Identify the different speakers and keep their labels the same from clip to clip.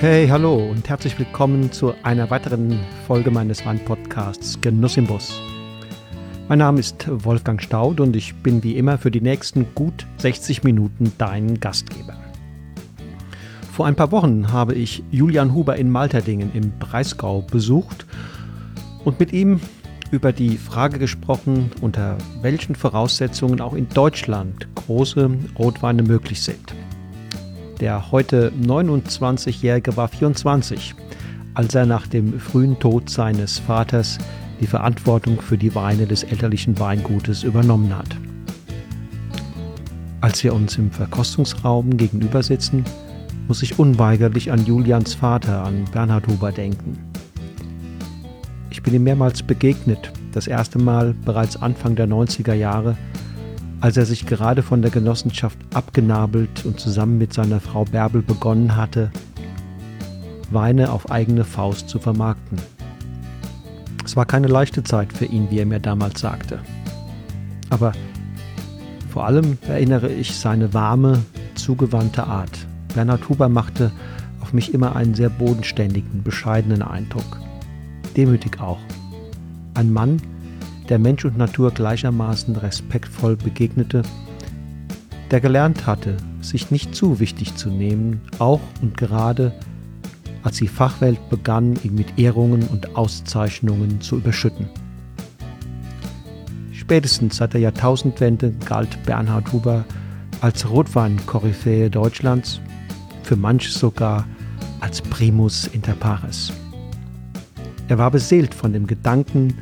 Speaker 1: Hey, hallo und herzlich willkommen zu einer weiteren Folge meines Wandpodcasts Genuss im Bus. Mein Name ist Wolfgang Staud und ich bin wie immer für die nächsten gut 60 Minuten dein Gastgeber. Vor ein paar Wochen habe ich Julian Huber in Malterdingen im Breisgau besucht und mit ihm über die Frage gesprochen, unter welchen Voraussetzungen auch in Deutschland große Rotweine möglich sind. Der heute 29-Jährige war 24, als er nach dem frühen Tod seines Vaters die Verantwortung für die Weine des elterlichen Weingutes übernommen hat. Als wir uns im Verkostungsraum gegenüber sitzen, muss ich unweigerlich an Julians Vater, an Bernhard Huber denken. Ich bin ihm mehrmals begegnet, das erste Mal bereits Anfang der 90er Jahre, als er sich gerade von der Genossenschaft abgenabelt und zusammen mit seiner Frau Bärbel begonnen hatte, Weine auf eigene Faust zu vermarkten. Es war keine leichte Zeit für ihn, wie er mir damals sagte. Aber vor allem erinnere ich seine warme, zugewandte Art. Bernhard Huber machte auf mich immer einen sehr bodenständigen, bescheidenen Eindruck. Demütig auch. Ein Mann, der Mensch und Natur gleichermaßen respektvoll begegnete, der gelernt hatte, sich nicht zu wichtig zu nehmen, auch und gerade als die Fachwelt begann, ihn mit Ehrungen und Auszeichnungen zu überschütten. Spätestens seit der Jahrtausendwende galt Bernhard Huber als Rotwein-Koryphäe Deutschlands, für manche sogar als Primus inter pares. Er war beseelt von dem Gedanken,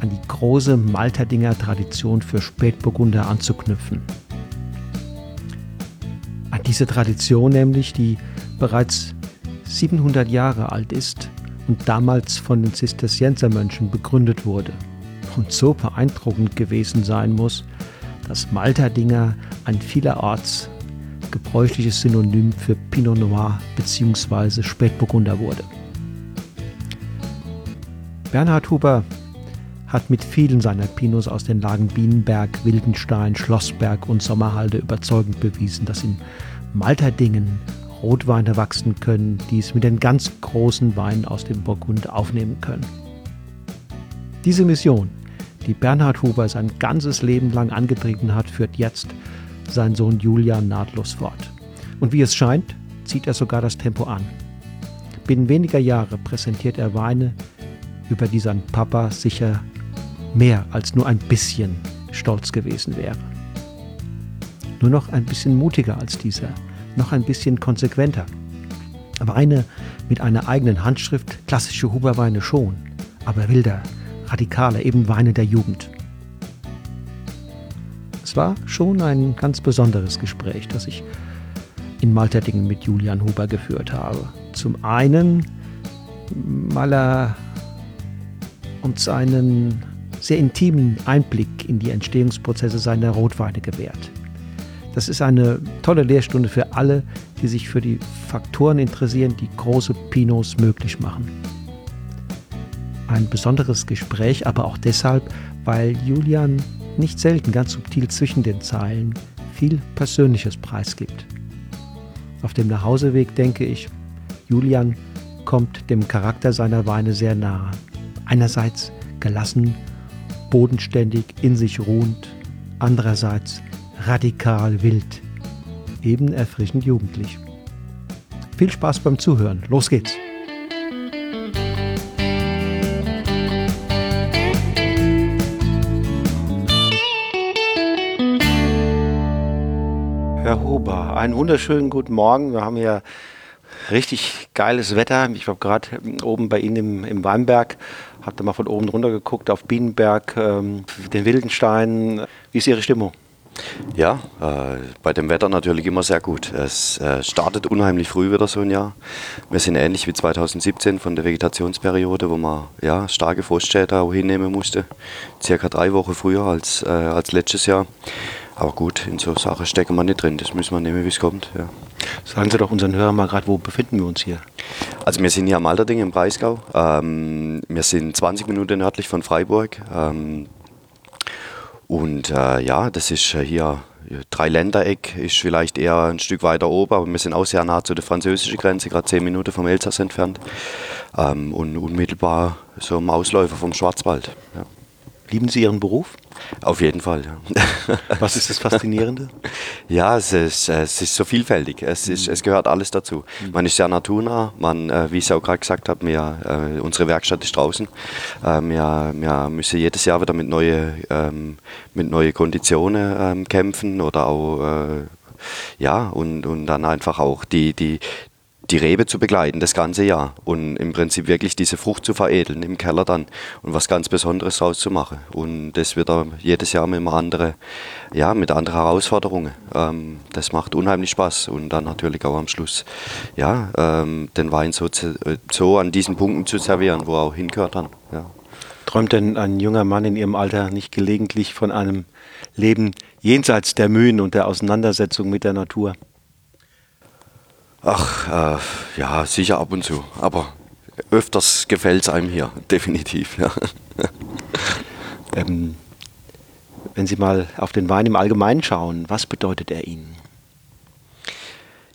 Speaker 1: an die große Malterdinger Tradition für Spätburgunder anzuknüpfen. An diese Tradition nämlich, die bereits 700 Jahre alt ist und damals von den Zisterziensermönchen begründet wurde und so beeindruckend gewesen sein muss, dass Malterdinger ein vielerorts gebräuchliches Synonym für Pinot Noir bzw. Spätburgunder wurde. Bernhard Huber hat mit vielen seiner Pinots aus den Lagen Bienenberg, Wildenstein, Schlossberg und Sommerhalde überzeugend bewiesen, dass in Malterdingen Rotweine wachsen können, die es mit den ganz großen Weinen aus dem Burgund aufnehmen können. Diese Mission, die Bernhard Huber sein ganzes Leben lang angetrieben hat, führt jetzt sein Sohn Julian nahtlos fort. Und wie es scheint, zieht er sogar das Tempo an. Binnen weniger Jahre präsentiert er Weine, über die sein Papa sicher mehr als nur ein bisschen stolz gewesen wäre. Nur noch ein bisschen mutiger als dieser noch ein bisschen konsequenter. Weine mit einer eigenen Handschrift, klassische Huberweine schon, aber wilder, radikaler, eben Weine der Jugend. Es war schon ein ganz besonderes Gespräch, das ich in Malterdingen mit Julian Huber geführt habe. Zum einen, weil er uns einen sehr intimen Einblick in die Entstehungsprozesse seiner Rotweine gewährt. Das ist eine tolle Lehrstunde für alle, die sich für die Faktoren interessieren, die große Pinots möglich machen. Ein besonderes Gespräch, aber auch deshalb, weil Julian nicht selten ganz subtil zwischen den Zeilen viel Persönliches preisgibt. Auf dem Nachhauseweg denke ich, Julian kommt dem Charakter seiner Weine sehr nahe. Einerseits gelassen, bodenständig, in sich ruhend, andererseits radikal wild, eben erfrischend jugendlich. Viel Spaß beim Zuhören. Los geht's. Herr Huber, einen wunderschönen guten Morgen. Wir haben hier richtig geiles Wetter. Ich war gerade oben bei Ihnen im, im Weinberg, habe da mal von oben runter geguckt auf Bienenberg, ähm, den Wildenstein. Wie ist Ihre Stimmung?
Speaker 2: Ja, äh, bei dem Wetter natürlich immer sehr gut. Es äh, startet unheimlich früh wieder so ein Jahr. Wir sind ähnlich wie 2017 von der Vegetationsperiode, wo man ja, starke Frostschäden auch hinnehmen musste. Circa drei Wochen früher als, äh, als letztes Jahr. Aber gut, in so Sachen stecken wir nicht drin. Das müssen wir nehmen, wie es kommt. Ja.
Speaker 1: Sagen Sie doch unseren Hörern mal gerade, wo befinden wir uns hier?
Speaker 2: Also wir sind hier am Alterding im Breisgau. Ähm, wir sind 20 Minuten nördlich von Freiburg. Ähm, und äh, ja, das ist äh, hier Dreiländereck ist vielleicht eher ein Stück weiter oben, aber wir sind auch sehr nah zu der französischen Grenze, gerade zehn Minuten vom Elsass entfernt ähm, und unmittelbar so im Ausläufer vom Schwarzwald. Ja.
Speaker 1: Lieben Sie Ihren Beruf?
Speaker 2: Auf jeden Fall, ja.
Speaker 1: Was ist das Faszinierende?
Speaker 2: ja, es ist, es ist so vielfältig. Es, ist, es gehört alles dazu. Mhm. Man ist sehr naturnah. Man, äh, wie ich es auch gerade gesagt habe, wir, äh, unsere Werkstatt ist draußen. Äh, wir, wir müssen jedes Jahr wieder mit neuen ähm, mit neue Konditionen ähm, kämpfen oder auch äh, ja, und, und dann einfach auch die, die, die Rebe zu begleiten das ganze Jahr und im Prinzip wirklich diese Frucht zu veredeln im Keller dann und was ganz Besonderes draus zu machen. Und das wird jedes Jahr mit andere, ja, mit anderen Herausforderungen. Ähm, das macht unheimlich Spaß und dann natürlich auch am Schluss, ja, ähm, den Wein so, so an diesen Punkten zu servieren, wo er auch hingehört dann. Ja.
Speaker 1: Träumt denn ein junger Mann in Ihrem Alter nicht gelegentlich von einem Leben jenseits der Mühen und der Auseinandersetzung mit der Natur?
Speaker 2: Ach, äh, ja, sicher ab und zu. Aber öfters gefällt es einem hier, definitiv. Ja.
Speaker 1: Ähm, wenn Sie mal auf den Wein im Allgemeinen schauen, was bedeutet er Ihnen?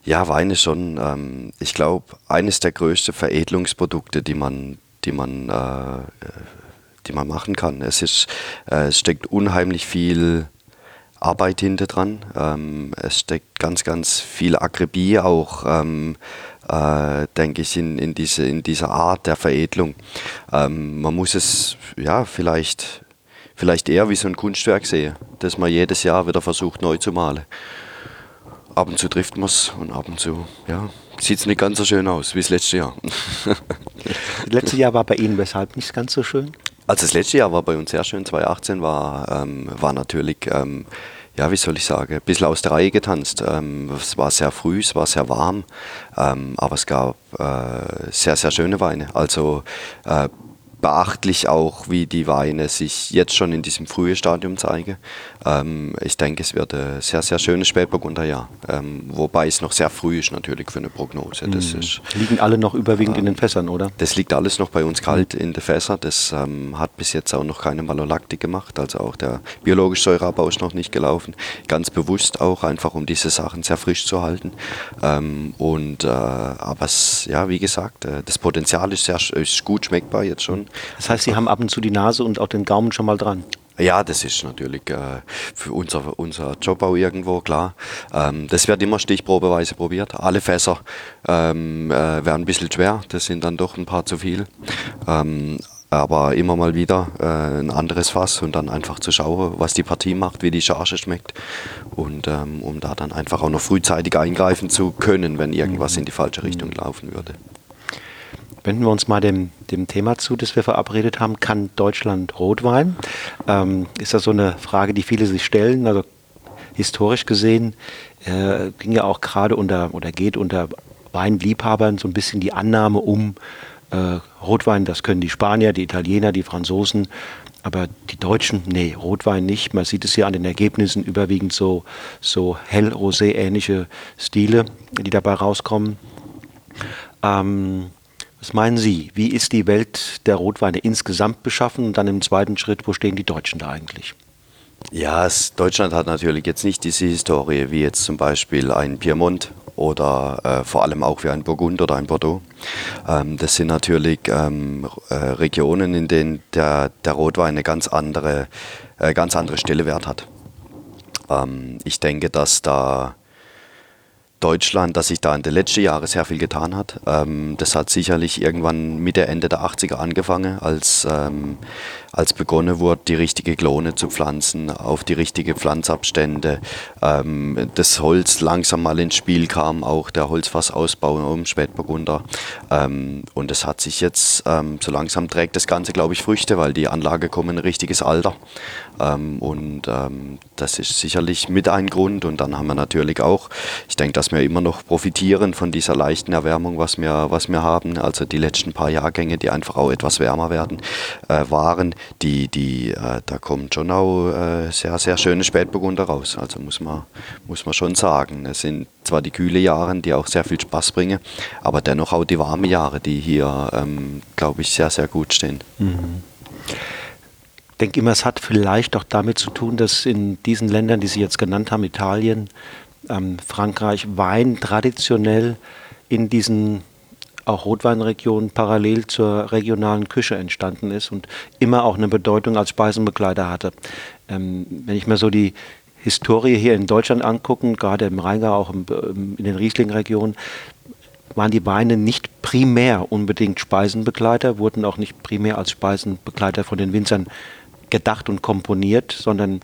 Speaker 2: Ja, Wein ist schon, ähm, ich glaube, eines der größten Veredelungsprodukte, die man, die man, äh, die man machen kann. Es, ist, äh, es steckt unheimlich viel Arbeit hinter dran. Ähm, es steckt ganz, ganz viel Akribie auch, ähm, äh, denke ich, in, in, diese, in dieser Art der Veredelung. Ähm, man muss es ja vielleicht, vielleicht eher wie so ein Kunstwerk sehen, das man jedes Jahr wieder versucht neu zu malen. Ab und zu trifft man es und ab und zu ja, sieht es nicht ganz so schön aus wie das letzte Jahr.
Speaker 1: das letzte Jahr war bei Ihnen weshalb nicht ganz so schön?
Speaker 2: Also das letzte Jahr war bei uns sehr schön. 2018 war, ähm, war natürlich, ähm, ja, wie soll ich sagen, ein bisschen aus der Reihe getanzt. Ähm, es war sehr früh, es war sehr warm, ähm, aber es gab äh, sehr, sehr schöne Weine. Also äh, beachtlich auch, wie die Weine sich jetzt schon in diesem frühen Stadium zeigen. Ähm, ich denke, es wird ein sehr, sehr schönes Spätburgunderjahr. Ähm, wobei es noch sehr früh ist natürlich für eine Prognose. Das
Speaker 1: mhm. ist, Liegen alle noch überwiegend äh, in den Fässern, oder?
Speaker 2: Das liegt alles noch bei uns kalt in den Fässern. Das ähm, hat bis jetzt auch noch keine Malolaktik gemacht. Also auch der biologische Säureabbau ist noch nicht gelaufen. Ganz bewusst auch, einfach um diese Sachen sehr frisch zu halten. Ähm, und, äh, aber es, ja, wie gesagt, äh, das Potenzial ist, sehr, ist gut schmeckbar jetzt schon.
Speaker 1: Das heißt, Sie haben ab und zu die Nase und auch den Gaumen schon mal dran?
Speaker 2: Ja, das ist natürlich äh, für unser, unser Job auch irgendwo klar. Ähm, das wird immer stichprobeweise probiert. Alle Fässer ähm, äh, werden ein bisschen schwer, das sind dann doch ein paar zu viel. Ähm, aber immer mal wieder äh, ein anderes Fass und dann einfach zu schauen, was die Partie macht, wie die Charge schmeckt und ähm, um da dann einfach auch noch frühzeitig eingreifen zu können, wenn irgendwas in die falsche Richtung laufen würde.
Speaker 1: Wenden wir uns mal dem, dem Thema zu, das wir verabredet haben. Kann Deutschland Rotwein? Ähm, ist das so eine Frage, die viele sich stellen? Also historisch gesehen äh, ging ja auch gerade unter oder geht unter Weinliebhabern so ein bisschen die Annahme um, äh, Rotwein, das können die Spanier, die Italiener, die Franzosen, aber die Deutschen, nee, Rotwein nicht. Man sieht es ja an den Ergebnissen überwiegend so, so hell-rosé-ähnliche Stile, die dabei rauskommen. Ähm, was meinen Sie? Wie ist die Welt der Rotweine insgesamt beschaffen? Und dann im zweiten Schritt, wo stehen die Deutschen da eigentlich?
Speaker 2: Ja, es, Deutschland hat natürlich jetzt nicht diese Historie wie jetzt zum Beispiel ein Piemont oder äh, vor allem auch wie ein Burgund oder ein Bordeaux. Ähm, das sind natürlich ähm, äh, Regionen, in denen der, der Rotwein eine ganz andere, äh, ganz andere Stellewert hat. Ähm, ich denke, dass da Deutschland, dass sich da in den letzten Jahren sehr viel getan hat. Ähm, das hat sicherlich irgendwann Mitte, Ende der 80er angefangen, als, ähm, als begonnen wurde, die richtige Klone zu pflanzen, auf die richtige Pflanzabstände, ähm, das Holz langsam mal ins Spiel kam, auch der Holzfassausbau im Spätburgunder. Ähm, und es hat sich jetzt, ähm, so langsam trägt das Ganze, glaube ich, Früchte, weil die Anlage kommt in ein richtiges Alter. Ähm, und das ist sicherlich mit ein Grund. Und dann haben wir natürlich auch, ich denke, dass wir immer noch profitieren von dieser leichten Erwärmung, was wir, was wir haben. Also die letzten paar Jahrgänge, die einfach auch etwas wärmer werden, äh, waren, die, die, äh, da kommen schon auch äh, sehr, sehr schöne Spätburgunder raus. Also muss man, muss man schon sagen. Es sind zwar die kühle Jahre, die auch sehr viel Spaß bringen, aber dennoch auch die warmen Jahre, die hier, ähm, glaube ich, sehr, sehr gut stehen. Mhm
Speaker 1: denke immer, es hat vielleicht auch damit zu tun, dass in diesen Ländern, die Sie jetzt genannt haben, Italien, ähm, Frankreich, Wein traditionell in diesen auch Rotweinregionen parallel zur regionalen Küche entstanden ist und immer auch eine Bedeutung als Speisenbegleiter hatte. Ähm, wenn ich mir so die Historie hier in Deutschland angucken, gerade im Rheingau, auch im, in den Riesling-Regionen, waren die Weine nicht primär unbedingt Speisenbegleiter, wurden auch nicht primär als Speisenbegleiter von den Winzern gedacht und komponiert, sondern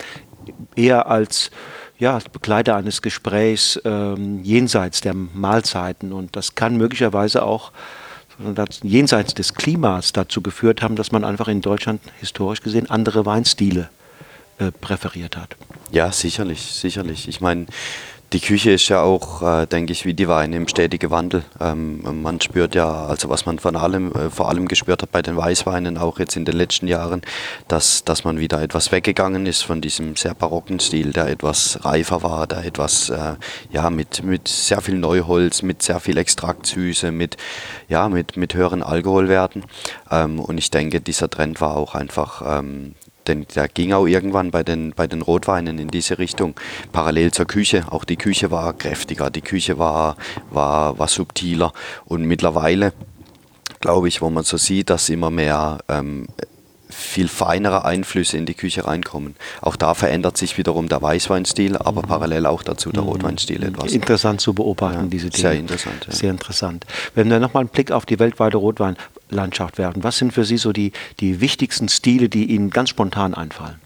Speaker 1: eher als ja, Begleiter eines Gesprächs ähm, jenseits der Mahlzeiten. Und das kann möglicherweise auch jenseits des Klimas dazu geführt haben, dass man einfach in Deutschland historisch gesehen andere Weinstile äh, präferiert hat.
Speaker 2: Ja, sicherlich, sicherlich. Ich meine, die Küche ist ja auch, äh, denke ich, wie die Weine im stetigen Wandel. Ähm, man spürt ja, also was man von allem, äh, vor allem gespürt hat bei den Weißweinen, auch jetzt in den letzten Jahren, dass, dass man wieder etwas weggegangen ist von diesem sehr barocken Stil, der etwas reifer war, der etwas, äh, ja, mit, mit sehr viel Neuholz, mit sehr viel Extraktsüße, mit, ja, mit, mit höheren Alkoholwerten. Ähm, und ich denke, dieser Trend war auch einfach ähm, denn der ging auch irgendwann bei den, bei den Rotweinen in diese Richtung. Parallel zur Küche. Auch die Küche war kräftiger, die Küche war, war, war subtiler. Und mittlerweile, glaube ich, wo man so sieht, dass immer mehr ähm, viel feinere Einflüsse in die Küche reinkommen. Auch da verändert sich wiederum der Weißweinstil, aber mhm. parallel auch dazu der mhm. Rotweinstil etwas.
Speaker 1: Interessant zu beobachten, ja, diese Dinge.
Speaker 2: Sehr interessant.
Speaker 1: Ja. Sehr interessant. Wenn wir nochmal einen Blick auf die weltweite Rotweinlandschaft werfen, was sind für Sie so die, die wichtigsten Stile, die Ihnen ganz spontan einfallen?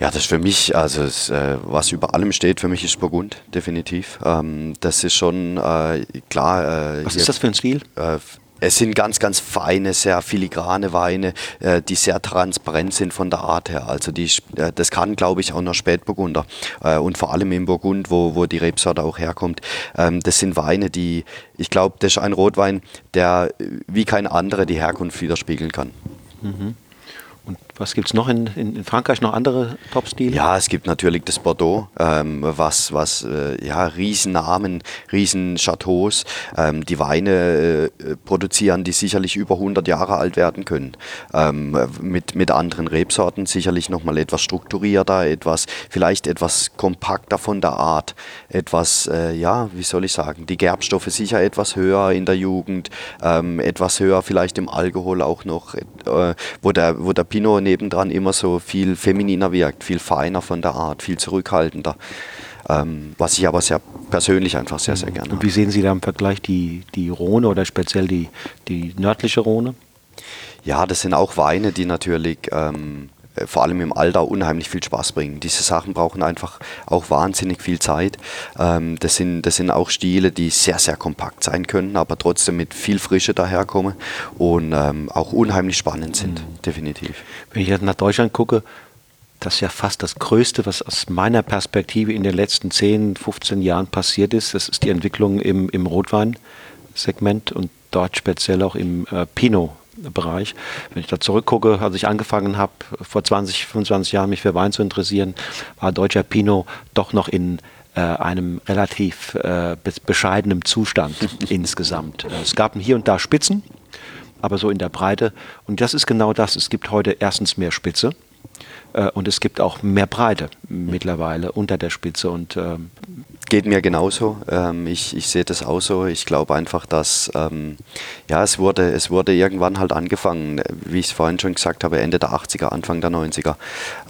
Speaker 2: Ja, das ist für mich, also es, äh, was über allem steht, für mich ist Burgund, definitiv. Ähm, das ist schon äh, klar.
Speaker 1: Äh, was ist das für ein Stil?
Speaker 2: Äh, es sind ganz, ganz feine, sehr filigrane Weine, äh, die sehr transparent sind von der Art her. Also die, äh, das kann, glaube ich, auch noch Spätburgunder. Äh, und vor allem im Burgund, wo, wo die Rebsorte auch herkommt. Ähm, das sind Weine, die, ich glaube, das ist ein Rotwein, der wie kein anderer die Herkunft widerspiegeln kann.
Speaker 1: Mhm. Und was gibt es noch in, in, in, Frankreich, noch andere Top-Stile?
Speaker 2: Ja, es gibt natürlich das Bordeaux, ähm, was, was äh, ja, Riesennamen, Riesenchateaus, ähm, die Weine äh, produzieren, die sicherlich über 100 Jahre alt werden können. Ähm, mit, mit anderen Rebsorten sicherlich nochmal etwas strukturierter, etwas, vielleicht etwas kompakter von der Art, etwas, äh, ja, wie soll ich sagen, die Gerbstoffe sicher etwas höher in der Jugend, ähm, etwas höher vielleicht im Alkohol auch noch, äh, wo der, wo der Pinot nebendran immer so viel femininer wirkt, viel feiner von der Art, viel zurückhaltender. Ähm, was ich aber sehr persönlich einfach sehr, sehr gerne
Speaker 1: Und wie sehen Sie da im Vergleich die, die Rhone oder speziell die, die nördliche Rhone?
Speaker 2: Ja, das sind auch Weine, die natürlich ähm, äh, vor allem im Alter unheimlich viel Spaß bringen. Diese Sachen brauchen einfach auch wahnsinnig viel Zeit. Ähm, das, sind, das sind auch Stile, die sehr, sehr kompakt sein können, aber trotzdem mit viel Frische daherkommen und ähm, auch unheimlich spannend sind, mhm. definitiv.
Speaker 1: Wenn ich jetzt nach Deutschland gucke, das ist ja fast das Größte, was aus meiner Perspektive in den letzten 10, 15 Jahren passiert ist. Das ist die Entwicklung im, im Rotwein-Segment und dort speziell auch im äh, Pinot Bereich. Wenn ich da zurückgucke, als ich angefangen habe, vor 20, 25 Jahren mich für Wein zu interessieren, war deutscher Pinot doch noch in äh, einem relativ äh, bescheidenen Zustand insgesamt. Es gab hier und da Spitzen, aber so in der Breite. Und das ist genau das. Es gibt heute erstens mehr Spitze äh, und es gibt auch mehr Breite mittlerweile unter der Spitze. Und ähm,
Speaker 2: Geht mir genauso. Ähm, ich, ich sehe das auch so. Ich glaube einfach, dass ähm, ja, es wurde, es wurde irgendwann halt angefangen, wie ich es vorhin schon gesagt habe, Ende der 80er, Anfang der 90er,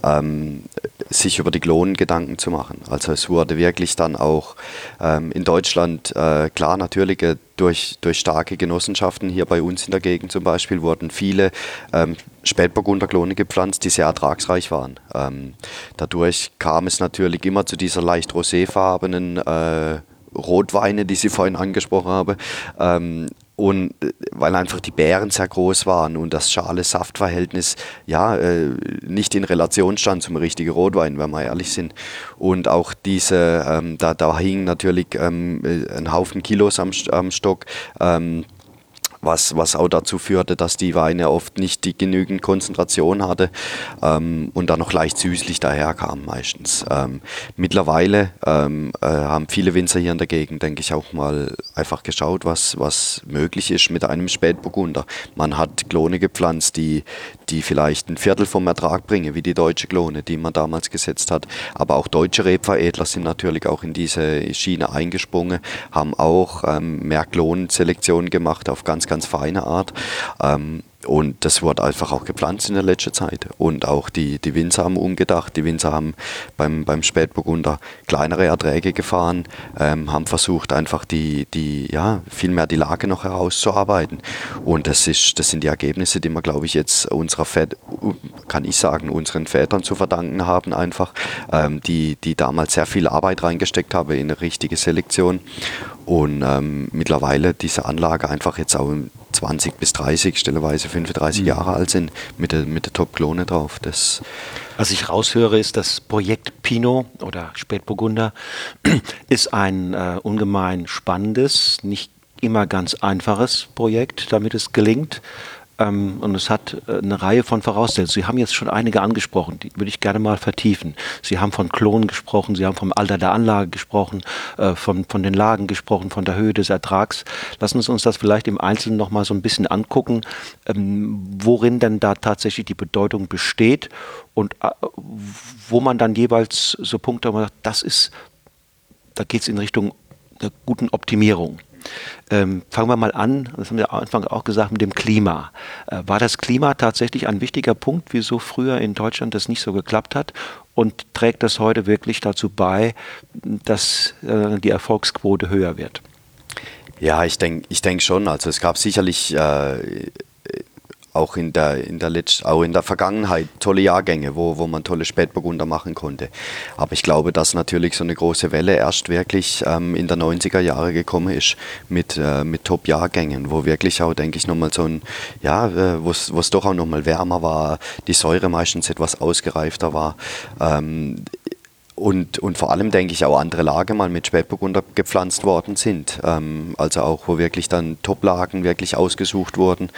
Speaker 2: ähm, sich über die Klonen Gedanken zu machen. Also es wurde wirklich dann auch ähm, in Deutschland, äh, klar natürlich durch, durch starke Genossenschaften, hier bei uns in der Gegend zum Beispiel, wurden viele ähm, Spätburgunderklone gepflanzt, die sehr ertragsreich waren. Ähm, dadurch kam es natürlich immer zu dieser leicht roséfarbenen äh, Rotweine, die Sie vorhin angesprochen haben. Ähm, und äh, weil einfach die Beeren sehr groß waren und das Schale-Saft-Verhältnis ja äh, nicht in Relation stand zum richtigen Rotwein, wenn wir ehrlich sind. Und auch diese, ähm, da, da hingen natürlich ähm, äh, ein Haufen Kilos am, am Stock. Ähm, was, was auch dazu führte, dass die Weine oft nicht die genügend Konzentration hatte ähm, und dann noch leicht süßlich daherkamen meistens. Ähm, mittlerweile ähm, äh, haben viele Winzer hier in der Gegend, denke ich, auch mal einfach geschaut, was, was möglich ist mit einem Spätburgunder. Man hat Klone gepflanzt, die, die vielleicht ein Viertel vom Ertrag bringen, wie die deutsche Klone, die man damals gesetzt hat. Aber auch deutsche Rebveredler sind natürlich auch in diese Schiene eingesprungen, haben auch ähm, mehr Klonselektionen gemacht auf ganz, ganz feine Art. Ähm, und das wurde einfach auch gepflanzt in der letzten Zeit. Und auch die, die Winzer haben umgedacht. Die Winzer haben beim, beim Spätburgunder kleinere Erträge gefahren, ähm, haben versucht, einfach die, die, ja, viel die Lage noch herauszuarbeiten. Und das, ist, das sind die Ergebnisse, die wir, glaube ich, jetzt unserer Väter, kann ich sagen, unseren Vätern zu verdanken haben, einfach, ähm, die, die damals sehr viel Arbeit reingesteckt haben in eine richtige Selektion. Und ähm, mittlerweile diese Anlage einfach jetzt auch 20 bis 30, stelleweise 35 mhm. Jahre alt sind, mit der, mit der Top-Klone drauf. Das
Speaker 1: Was ich raushöre, ist, das Projekt Pinot oder Spätburgunder ist ein äh, ungemein spannendes, nicht immer ganz einfaches Projekt, damit es gelingt. Ähm, und es hat äh, eine Reihe von Voraussetzungen. Sie haben jetzt schon einige angesprochen, die würde ich gerne mal vertiefen. Sie haben von Klonen gesprochen, Sie haben vom Alter der Anlage gesprochen, äh, von, von den Lagen gesprochen, von der Höhe des Ertrags. Lassen Sie uns das vielleicht im Einzelnen noch mal so ein bisschen angucken, ähm, worin denn da tatsächlich die Bedeutung besteht und äh, wo man dann jeweils so Punkte macht, das ist, da geht es in Richtung der guten Optimierung. Ähm, fangen wir mal an, das haben wir am Anfang auch gesagt, mit dem Klima. Äh, war das Klima tatsächlich ein wichtiger Punkt, wieso früher in Deutschland das nicht so geklappt hat? Und trägt das heute wirklich dazu bei, dass äh, die Erfolgsquote höher wird?
Speaker 2: Ja, ich denke ich denk schon. Also es gab sicherlich äh, auch in der, in der, Letz-, auch in der Vergangenheit tolle Jahrgänge, wo, wo man tolle Spätburgunder machen konnte. Aber ich glaube, dass natürlich so eine große Welle erst wirklich ähm, in der 90er Jahre gekommen ist mit, äh, mit Top-Jahrgängen, wo wirklich auch, denke ich, nochmal so ein, ja, äh, wo es doch auch nochmal wärmer war, die Säure meistens etwas ausgereifter war. Ähm, und, und vor allem denke ich auch andere Lagen mal mit Spätburgunder gepflanzt worden sind. Ähm, also auch, wo wirklich dann Top-Lagen wirklich ausgesucht wurden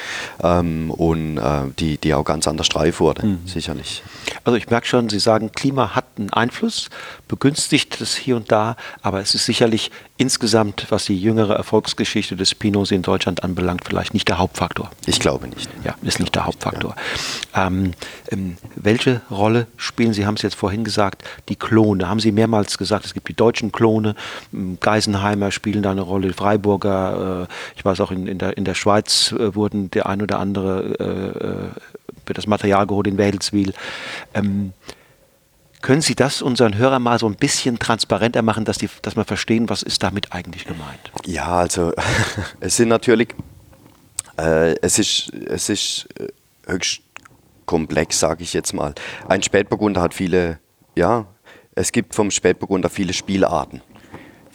Speaker 2: ähm, und äh, die, die auch ganz anders streif wurden, mhm. sicherlich.
Speaker 1: Also ich merke schon, Sie sagen, Klima hat einen Einfluss, begünstigt es hier und da, aber es ist sicherlich insgesamt, was die jüngere Erfolgsgeschichte des Pinots in Deutschland anbelangt, vielleicht nicht der Hauptfaktor.
Speaker 2: Ich glaube nicht.
Speaker 1: Ja, ist nicht der Hauptfaktor. Ja. Ähm, ähm, welche Rolle spielen, Sie haben es jetzt vorhin gesagt, die Klon Klone. Haben Sie mehrmals gesagt, es gibt die deutschen Klone, Geisenheimer spielen da eine Rolle, Freiburger, äh, ich weiß auch in, in, der, in der Schweiz äh, wurden der ein oder andere, äh, wird das Material geholt in Wädelswil. Ähm, können Sie das unseren Hörern mal so ein bisschen transparenter machen, dass, die, dass wir verstehen, was ist damit eigentlich gemeint?
Speaker 2: Ja, also es sind natürlich, äh, es ist, es ist höchst komplex, sage ich jetzt mal. Ein Spätburgunder hat viele, ja, es gibt vom Spätburgunder viele Spielarten.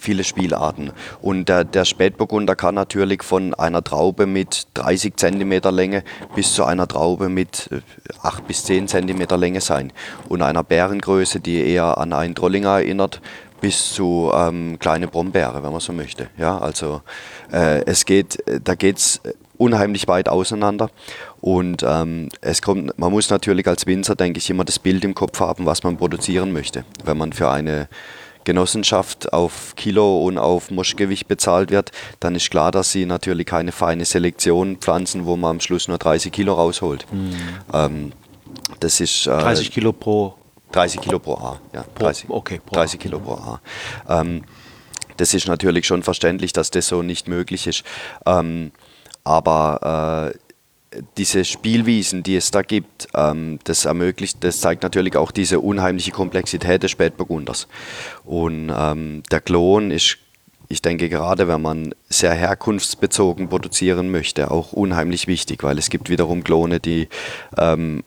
Speaker 2: Viele Spielarten. Und der, der Spätburgunder kann natürlich von einer Traube mit 30 cm Länge bis zu einer Traube mit 8 äh, bis 10 cm Länge sein. Und einer Bärengröße, die eher an einen Trollinger erinnert, bis zu ähm, kleine Brombeere, wenn man so möchte. Ja, also äh, es geht, da geht es unheimlich weit auseinander. Und ähm, es kommt, man muss natürlich als Winzer, denke ich, immer das Bild im Kopf haben, was man produzieren möchte. Wenn man für eine Genossenschaft auf Kilo und auf Moschgewicht bezahlt wird, dann ist klar, dass sie natürlich keine feine Selektion pflanzen, wo man am Schluss nur 30 Kilo rausholt. Mhm. Ähm, das ist,
Speaker 1: äh, 30 Kilo pro
Speaker 2: 30 Kilo pro A, ja. 30, pro, okay, pro 30 Kilo pro A. Ähm, das ist natürlich schon verständlich, dass das so nicht möglich ist. Ähm, aber äh, diese Spielwiesen, die es da gibt, ähm, das ermöglicht, das zeigt natürlich auch diese unheimliche Komplexität des Spätburgunders. Und ähm, der Klon ist, ich denke gerade, wenn man sehr herkunftsbezogen produzieren möchte, auch unheimlich wichtig, weil es gibt wiederum Klone, die ähm,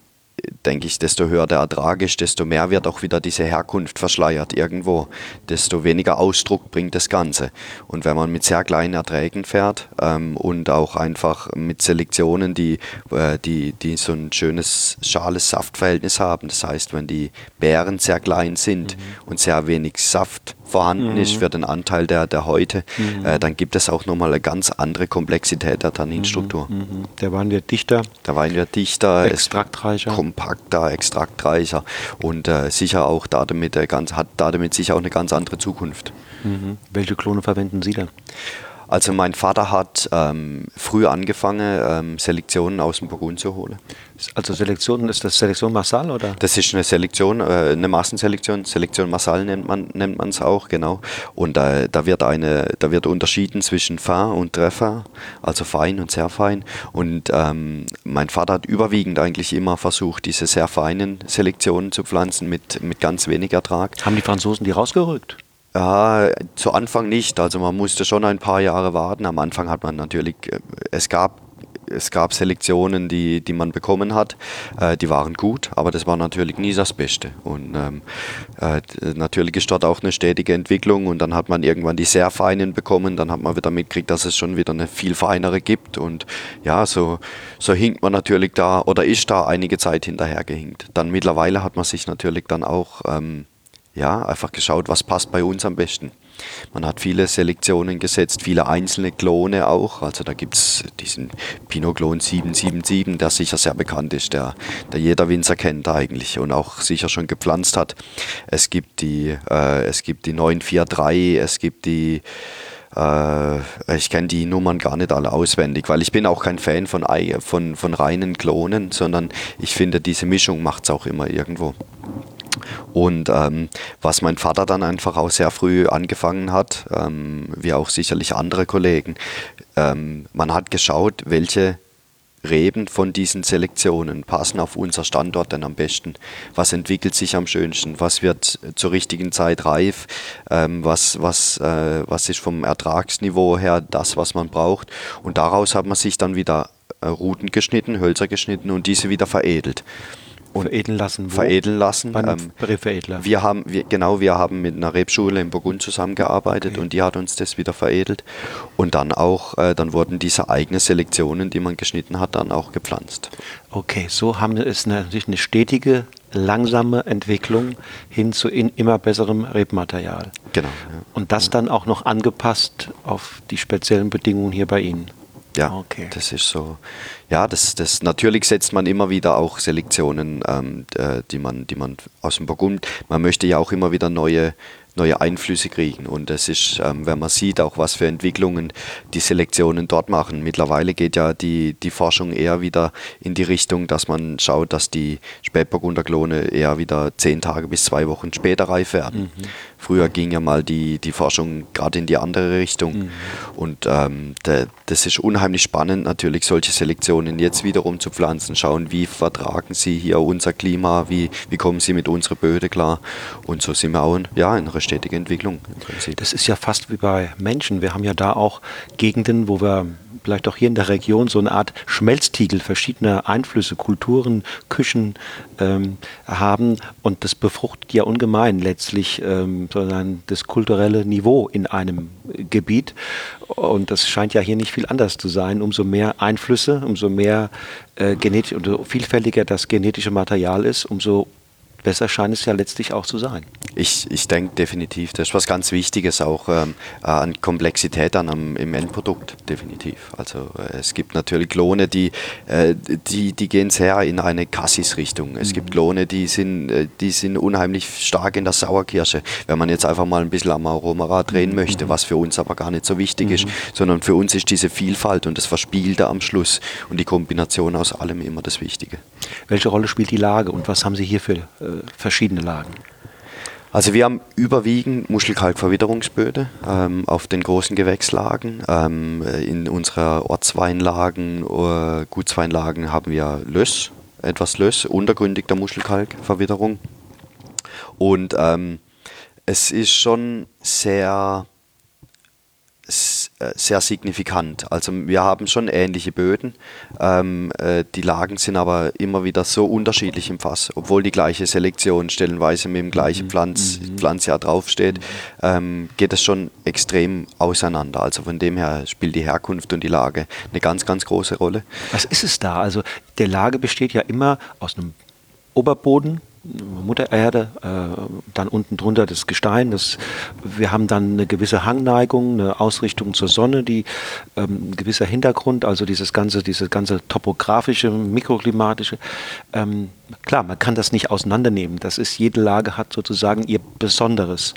Speaker 2: denke ich, desto höher der Ertrag ist, desto mehr wird auch wieder diese Herkunft verschleiert irgendwo, desto weniger Ausdruck bringt das Ganze. Und wenn man mit sehr kleinen Erträgen fährt ähm, und auch einfach mit Selektionen, die, äh, die, die so ein schönes schales Saftverhältnis haben, das heißt, wenn die Beeren sehr klein sind mhm. und sehr wenig Saft vorhanden mhm. ist für den Anteil der, der Häute, mhm. äh, dann gibt es auch nochmal eine ganz andere Komplexität der Tanninstruktur. Mhm.
Speaker 1: mhm. Der Wein wird dichter.
Speaker 2: Der Wein wird dichter,
Speaker 1: extraktreicher.
Speaker 2: kompakter, extraktreicher und äh, sicher auch damit, ganz, hat damit sicher auch eine ganz andere Zukunft.
Speaker 1: Mhm. Welche Klone verwenden Sie dann?
Speaker 2: Also mein Vater hat ähm, früh angefangen, ähm, Selektionen aus dem Burgund zu holen.
Speaker 1: Also Selektion, ist das Selektion Massal oder?
Speaker 2: Das ist eine Selektion, äh, eine Massenselektion, Selektion Massal nennt man nennt es auch, genau. Und äh, da wird eine, da wird unterschieden zwischen Fin und Treffer, also fein und sehr fein. Und ähm, mein Vater hat überwiegend eigentlich immer versucht, diese sehr feinen Selektionen zu pflanzen mit, mit ganz wenig Ertrag.
Speaker 1: Haben die Franzosen die rausgerückt?
Speaker 2: Ja, zu Anfang nicht. Also man musste schon ein paar Jahre warten. Am Anfang hat man natürlich, äh, es gab es gab Selektionen, die, die man bekommen hat, äh, die waren gut, aber das war natürlich nie das Beste. Und ähm, äh, natürlich ist dort auch eine stetige Entwicklung und dann hat man irgendwann die sehr feinen bekommen, dann hat man wieder mitgekriegt, dass es schon wieder eine viel feinere gibt und ja, so, so hinkt man natürlich da oder ist da einige Zeit hinterhergehinkt. Dann mittlerweile hat man sich natürlich dann auch ähm, ja, einfach geschaut, was passt bei uns am besten. Man hat viele Selektionen gesetzt, viele einzelne Klone auch. Also da gibt es diesen Pinot-Klon 777, der sicher sehr bekannt ist, der, der jeder Winzer kennt eigentlich und auch sicher schon gepflanzt hat. Es gibt die, äh, es gibt die 943, es gibt die äh, ich kenne die Nummern gar nicht alle auswendig, weil ich bin auch kein Fan von, von, von reinen Klonen, sondern ich finde, diese Mischung macht es auch immer irgendwo. Und ähm, was mein Vater dann einfach auch sehr früh angefangen hat, ähm, wie auch sicherlich andere Kollegen, ähm, man hat geschaut, welche Reben von diesen Selektionen passen auf unser Standort denn am besten? Was entwickelt sich am schönsten? Was wird zur richtigen Zeit reif? Ähm, was, was, äh, was ist vom Ertragsniveau her das, was man braucht? Und daraus hat man sich dann wieder äh, Ruten geschnitten, Hölzer geschnitten und diese wieder veredelt
Speaker 1: und veredeln lassen.
Speaker 2: Wo? Veredeln lassen.
Speaker 1: Ähm, Rebveredler.
Speaker 2: Wir haben, wir, genau, wir haben mit einer Rebschule in Burgund zusammengearbeitet okay. und die hat uns das wieder veredelt. Und dann auch, äh, dann wurden diese eigenen Selektionen, die man geschnitten hat, dann auch gepflanzt.
Speaker 1: Okay, so haben wir es natürlich eine stetige, langsame Entwicklung hin zu immer besserem Rebmaterial.
Speaker 2: Genau.
Speaker 1: Ja. Und das dann auch noch angepasst auf die speziellen Bedingungen hier bei Ihnen.
Speaker 2: Ja, okay. das ist so. Ja, das, das natürlich setzt man immer wieder auch Selektionen, ähm, die man, die man aus dem Burgund. Man möchte ja auch immer wieder neue neue Einflüsse kriegen. Und es ist, ähm, wenn man sieht, auch was für Entwicklungen die Selektionen dort machen. Mittlerweile geht ja die, die Forschung eher wieder in die Richtung, dass man schaut, dass die Spätburgunderklone eher wieder zehn Tage bis zwei Wochen später reif werden. Mhm. Früher ging ja mal die, die Forschung gerade in die andere Richtung. Mhm. Und ähm, de, das ist unheimlich spannend, natürlich solche Selektionen jetzt wiederum zu pflanzen. Schauen, wie vertragen sie hier unser Klima, wie, wie kommen sie mit unserer Böde klar. Und so sind wir auch in, ja, in einer stetigen Entwicklung
Speaker 1: im Prinzip. Das ist ja fast wie bei Menschen. Wir haben ja da auch Gegenden, wo wir vielleicht auch hier in der Region so eine Art Schmelztiegel verschiedener Einflüsse, Kulturen, Küchen ähm, haben. Und das befruchtet ja ungemein letztlich ähm, das kulturelle Niveau in einem Gebiet. Und das scheint ja hier nicht viel anders zu sein. Umso mehr Einflüsse, umso mehr äh, genetisch, umso vielfältiger das genetische Material ist, umso besser scheint es ja letztlich auch zu sein.
Speaker 2: Ich, ich denke definitiv, das ist was ganz Wichtiges auch ähm, äh, an Komplexität an, am, im Endprodukt, definitiv. Also äh, es gibt natürlich Klone, die, äh, die, die gehen sehr in eine Cassis-Richtung. Es mhm. gibt Klone, die sind, äh, die sind unheimlich stark in der Sauerkirsche. Wenn man jetzt einfach mal ein bisschen am Aromarad drehen mhm. möchte, was für uns aber gar nicht so wichtig mhm. ist, sondern für uns ist diese Vielfalt und das Verspielte am Schluss und die Kombination aus allem immer das Wichtige.
Speaker 1: Welche Rolle spielt die Lage und was haben Sie hier für äh, verschiedene Lagen?
Speaker 2: Also wir haben überwiegend Muschelkalkverwitterungsböden ähm, auf den großen Gewächslagen. Ähm, in unserer Ortsweinlagen, äh, Gutsweinlagen haben wir Löss, etwas Löss, untergründig der Muschelkalkverwitterung. Und ähm, es ist schon sehr äh, sehr signifikant. Also wir haben schon ähnliche Böden. Ähm, äh, die Lagen sind aber immer wieder so unterschiedlich im Fass, obwohl die gleiche Selektion stellenweise mit dem gleichen mhm. Pflanz, mhm. Pflanzjahr draufsteht, ähm, geht es schon extrem auseinander. Also von dem her spielt die Herkunft und die Lage eine ganz, ganz große Rolle.
Speaker 1: Was ist es da? Also der Lage besteht ja immer aus einem Oberboden, Mutter Erde, äh, dann unten drunter das Gestein. Das, wir haben dann eine gewisse Hangneigung, eine Ausrichtung zur Sonne, die ähm, ein gewisser Hintergrund, also dieses ganze, diese ganze topografische, mikroklimatische. Ähm, klar, man kann das nicht auseinandernehmen. Das ist, jede Lage hat sozusagen ihr Besonderes.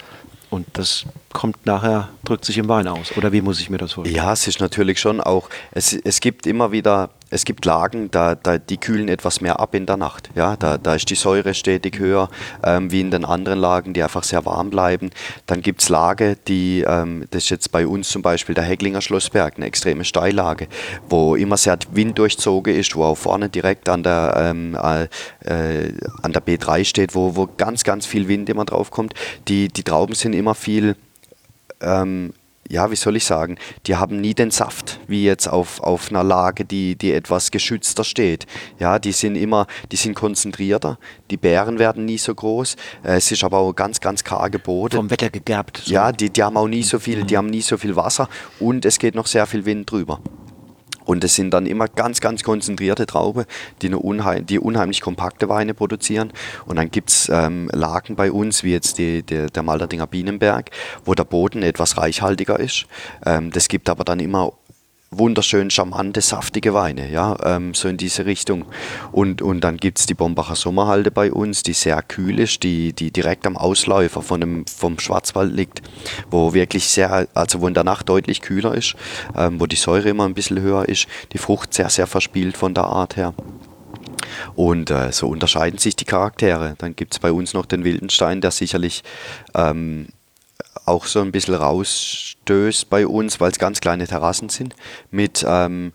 Speaker 1: Und das kommt nachher, drückt sich im Wein aus. Oder wie muss ich mir das vorstellen?
Speaker 2: Ja, es ist natürlich schon auch, es, es gibt immer wieder es gibt Lagen, da, da, die kühlen etwas mehr ab in der Nacht. Ja, da, da ist die Säure stetig höher, ähm, wie in den anderen Lagen, die einfach sehr warm bleiben. Dann gibt es Lage, die, ähm, das ist jetzt bei uns zum Beispiel der Hecklinger Schlossberg, eine extreme Steillage, wo immer sehr winddurchzogen ist, wo auch vorne direkt an der, ähm, äh, äh an der B3 steht, wo, wo ganz, ganz viel Wind immer drauf kommt. Die, die Trauben sind immer viel ähm, ja, wie soll ich sagen, die haben nie den Saft, wie jetzt auf, auf einer Lage, die, die etwas geschützter steht. Ja, die sind immer, die sind konzentrierter, die Beeren werden nie so groß, äh, es ist aber auch ganz, ganz karge Boden.
Speaker 1: Vom Wetter gegerbt.
Speaker 2: So. Ja, die, die haben auch nie so viel, die mhm. haben nie so viel Wasser und es geht noch sehr viel Wind drüber. Und es sind dann immer ganz, ganz konzentrierte Trauben, die, unheim die unheimlich kompakte Weine produzieren. Und dann gibt es ähm, Lagen bei uns, wie jetzt die, die, der Malderdinger Bienenberg, wo der Boden etwas reichhaltiger ist. Ähm, das gibt aber dann immer wunderschön charmante, saftige Weine, ja, ähm, so in diese Richtung. Und, und dann gibt es die Bombacher Sommerhalde bei uns, die sehr kühl ist, die, die direkt am Ausläufer von dem, vom Schwarzwald liegt, wo wirklich sehr, also wo in der Nacht deutlich kühler ist, ähm, wo die Säure immer ein bisschen höher ist, die Frucht sehr, sehr verspielt von der Art her. Und äh, so unterscheiden sich die Charaktere. Dann gibt es bei uns noch den Wildenstein, der sicherlich ähm, auch so ein bisschen rausstößt bei uns, weil es ganz kleine Terrassen sind mit ähm,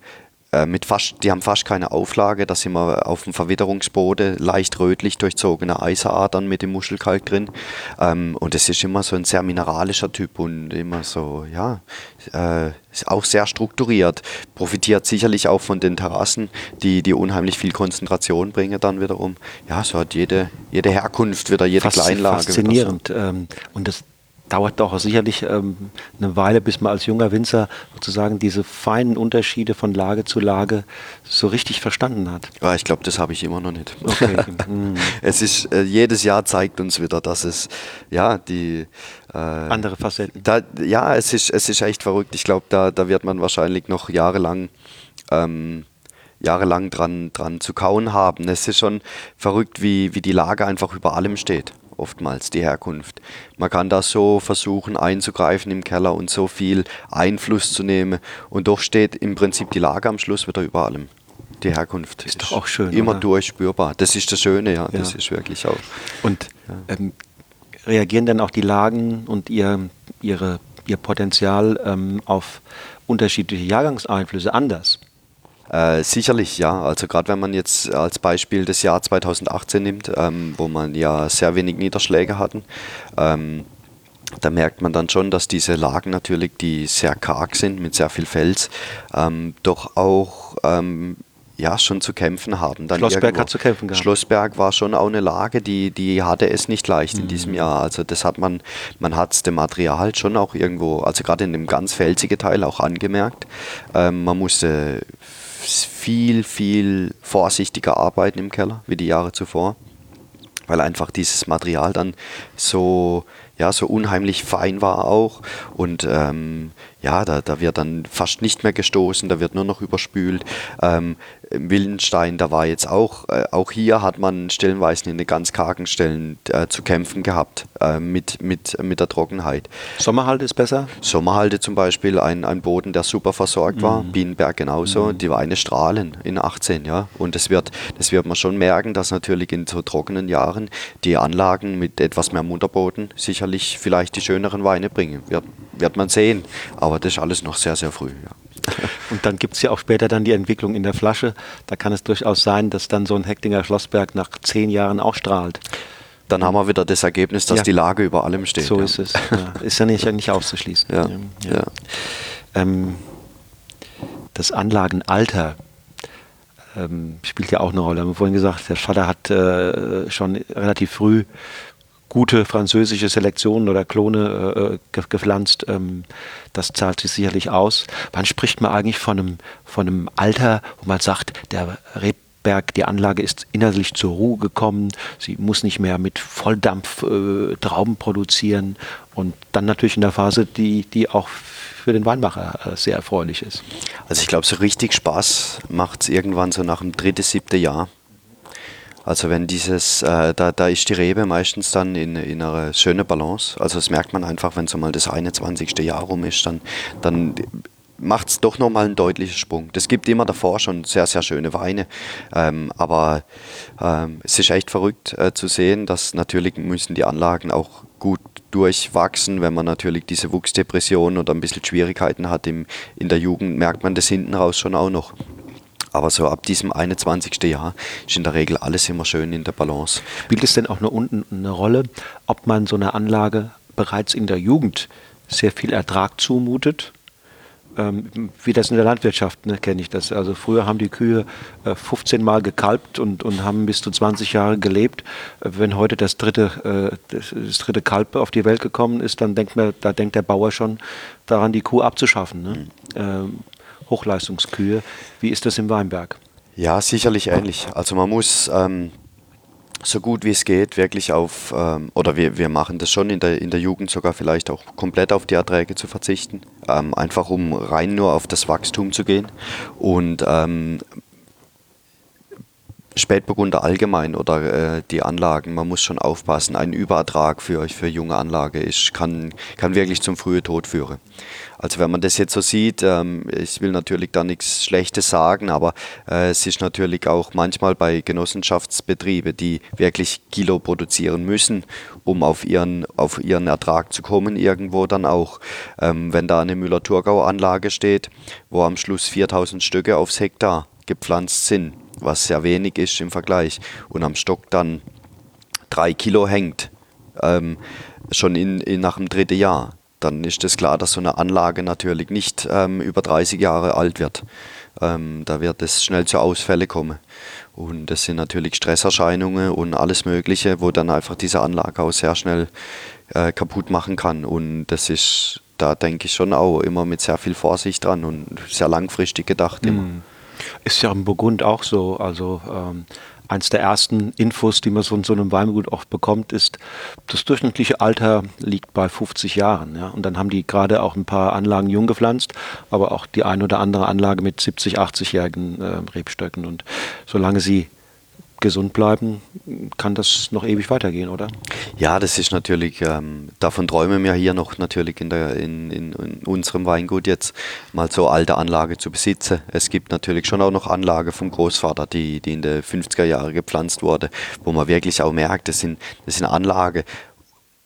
Speaker 2: äh, mit fast, die haben fast keine Auflage, da sind wir auf dem Verwitterungsboden leicht rötlich durchzogene Eiseradern mit dem Muschelkalk drin. Ähm, und es ist immer so ein sehr mineralischer Typ und immer so, ja, äh, auch sehr strukturiert. Profitiert sicherlich auch von den Terrassen, die, die unheimlich viel Konzentration bringen dann wiederum. Ja, so hat jede, jede Herkunft wieder, jede Fas Kleinlage.
Speaker 1: Faszinierend. So. Ähm, und das dauert doch sicherlich ähm, eine Weile, bis man als junger Winzer sozusagen diese feinen Unterschiede von Lage zu Lage so richtig verstanden hat.
Speaker 2: Ja, ich glaube, das habe ich immer noch nicht. Okay. Mhm. es ist äh, jedes Jahr zeigt uns wieder, dass es ja die
Speaker 1: äh, andere Facetten.
Speaker 2: Da, ja, es ist es ist echt verrückt. Ich glaube, da da wird man wahrscheinlich noch jahrelang ähm, jahrelang dran, dran zu kauen haben. Es ist schon verrückt, wie, wie die Lage einfach über allem steht oftmals die Herkunft. Man kann da so versuchen einzugreifen im Keller und so viel Einfluss zu nehmen und doch steht im Prinzip die Lage am Schluss wieder über allem. Die Herkunft
Speaker 1: ist, ist doch auch schön.
Speaker 2: Immer oder? durchspürbar. Das ist das Schöne, ja. ja. Das ist wirklich auch.
Speaker 1: Und ja. ähm, reagieren dann auch die Lagen und ihr, ihre, ihr Potenzial ähm, auf unterschiedliche Jahrgangseinflüsse anders?
Speaker 2: Äh, sicherlich, ja. Also gerade wenn man jetzt als Beispiel das Jahr 2018 nimmt, ähm, wo man ja sehr wenig Niederschläge hatten, ähm, da merkt man dann schon, dass diese Lagen natürlich, die sehr karg sind, mit sehr viel Fels, ähm, doch auch ähm, ja, schon zu kämpfen haben.
Speaker 1: Dann Schlossberg irgendwo. hat zu kämpfen gehabt.
Speaker 2: Schlossberg war schon auch eine Lage, die, die hatte es nicht leicht mhm. in diesem Jahr. Also das hat man, man hat es dem Material schon auch irgendwo, also gerade in dem ganz felsigen Teil auch angemerkt. Ähm, man musste viel, viel vorsichtiger arbeiten im Keller wie die Jahre zuvor, weil einfach dieses Material dann so, ja, so unheimlich fein war auch. Und ähm, ja, da, da wird dann fast nicht mehr gestoßen, da wird nur noch überspült. Ähm, Wildenstein, da war jetzt auch, äh, auch hier hat man stellenweise in den ganz kargen Stellen äh, zu kämpfen gehabt äh, mit, mit, mit der Trockenheit.
Speaker 1: Sommerhalde ist besser?
Speaker 2: Sommerhalde zum Beispiel, ein, ein Boden, der super versorgt mhm. war, Bienenberg genauso, mhm. die Weine strahlen in 18, ja. Und das wird, das wird man schon merken, dass natürlich in so trockenen Jahren die Anlagen mit etwas mehr Mutterboden sicherlich vielleicht die schöneren Weine bringen. Wird, wird man sehen. Aber das ist alles noch sehr, sehr früh, ja.
Speaker 1: Und dann gibt es ja auch später dann die Entwicklung in der Flasche. Da kann es durchaus sein, dass dann so ein Hecklinger Schlossberg nach zehn Jahren auch strahlt.
Speaker 2: Dann haben wir wieder das Ergebnis, dass ja. die Lage über allem steht.
Speaker 1: So ja. ist es. Ist ja nicht, nicht auszuschließen.
Speaker 2: Ja.
Speaker 1: Ähm, das Anlagenalter ähm, spielt ja auch eine Rolle. Wir haben vorhin gesagt, der Vater hat äh, schon relativ früh gute französische Selektionen oder Klone äh, gepflanzt. Ähm, das zahlt sich sicherlich aus. Wann spricht man eigentlich von einem, von einem Alter, wo man sagt, der Weinberg, die Anlage ist innerlich zur Ruhe gekommen, sie muss nicht mehr mit Volldampf äh, Trauben produzieren und dann natürlich in der Phase, die, die auch für den Weinmacher äh, sehr erfreulich ist.
Speaker 2: Also ich glaube, so richtig Spaß macht es irgendwann so nach dem dritten, siebten Jahr. Also wenn dieses, äh, da, da ist die Rebe meistens dann in, in einer schönen Balance. Also das merkt man einfach, wenn so mal das 21. Jahr rum ist, dann, dann macht es doch nochmal einen deutlichen Sprung. Es gibt immer davor schon sehr, sehr schöne Weine, ähm, aber ähm, es ist echt verrückt äh, zu sehen, dass natürlich müssen die Anlagen auch gut durchwachsen. Wenn man natürlich diese Wuchsdepression oder ein bisschen Schwierigkeiten hat im, in der Jugend, merkt man das hinten raus schon auch noch. Aber so ab diesem 21. Jahr ist in der Regel alles immer schön in der Balance.
Speaker 1: Spielt es denn auch nur unten eine Rolle, ob man so eine Anlage bereits in der Jugend sehr viel Ertrag zumutet? ähm, wie das in der Landwirtschaft, ne, kenne ich das. Also früher haben die Kühe äh, 15 Mal gekalbt und, und haben bis zu 20 Jahre gelebt. Äh, wenn heute das dritte, äh, das, das, dritte Kalb auf die Welt gekommen ist, dann denkt man, da denkt der Bauer schon daran, die Kuh abzuschaffen. Ne? Mhm. Ähm, Hochleistungskühe. Wie ist das im Weinberg?
Speaker 2: Ja, sicherlich ähnlich. Also man muss ähm, so gut wie es geht, wirklich auf, ähm, oder wir, wir machen das schon in der, in der Jugend sogar vielleicht auch komplett auf die Erträge zu verzichten, ähm, einfach um rein nur auf das Wachstum zu gehen. Und ähm, Spätburgunder allgemein oder äh, die Anlagen, man muss schon aufpassen. Ein Überertrag für, für junge Anlage ist, kann, kann wirklich zum frühen Tod führen. Also wenn man das jetzt so sieht, ähm, ich will natürlich da nichts Schlechtes sagen, aber äh, es ist natürlich auch manchmal bei Genossenschaftsbetrieben, die wirklich Kilo produzieren müssen, um auf ihren, auf ihren Ertrag zu kommen, irgendwo dann auch. Ähm, wenn da eine Müller-Thurgau-Anlage steht, wo am Schluss 4000 Stücke aufs Hektar gepflanzt sind, was sehr wenig ist im Vergleich, und am Stock dann drei Kilo hängt, ähm, schon in, in, nach dem dritten Jahr, dann ist es klar, dass so eine Anlage natürlich nicht ähm, über 30 Jahre alt wird. Ähm, da wird es schnell zu Ausfälle kommen. Und das sind natürlich Stresserscheinungen und alles Mögliche, wo dann einfach diese Anlage auch sehr schnell äh, kaputt machen kann. Und das ist, da denke ich schon auch immer mit sehr viel Vorsicht dran und sehr langfristig gedacht immer. Mhm.
Speaker 1: Ist ja im Burgund auch so. Also ähm, eins der ersten Infos, die man so in so einem Weingut oft bekommt, ist, das durchschnittliche Alter liegt bei 50 Jahren. Ja? Und dann haben die gerade auch ein paar Anlagen jung gepflanzt, aber auch die ein oder andere Anlage mit 70, 80-jährigen äh, Rebstöcken. Und solange sie gesund bleiben, kann das noch ewig weitergehen, oder?
Speaker 2: Ja, das ist natürlich, ähm, davon träumen wir hier noch natürlich in, der, in, in, in, unserem Weingut jetzt mal so alte Anlage zu besitzen. Es gibt natürlich schon auch noch Anlage vom Großvater, die, die in den 50er Jahren gepflanzt wurde, wo man wirklich auch merkt, das sind, das sind Anlage,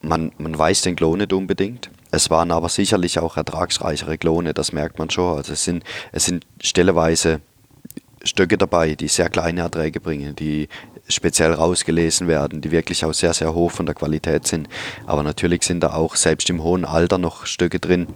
Speaker 2: man, man weiß den Klo nicht unbedingt. Es waren aber sicherlich auch ertragsreichere Klone, das merkt man schon. Also es sind, es sind stelleweise Stöcke dabei, die sehr kleine Erträge bringen, die speziell rausgelesen werden, die wirklich auch sehr, sehr hoch von der Qualität sind. Aber natürlich sind da auch selbst im hohen Alter noch Stöcke drin,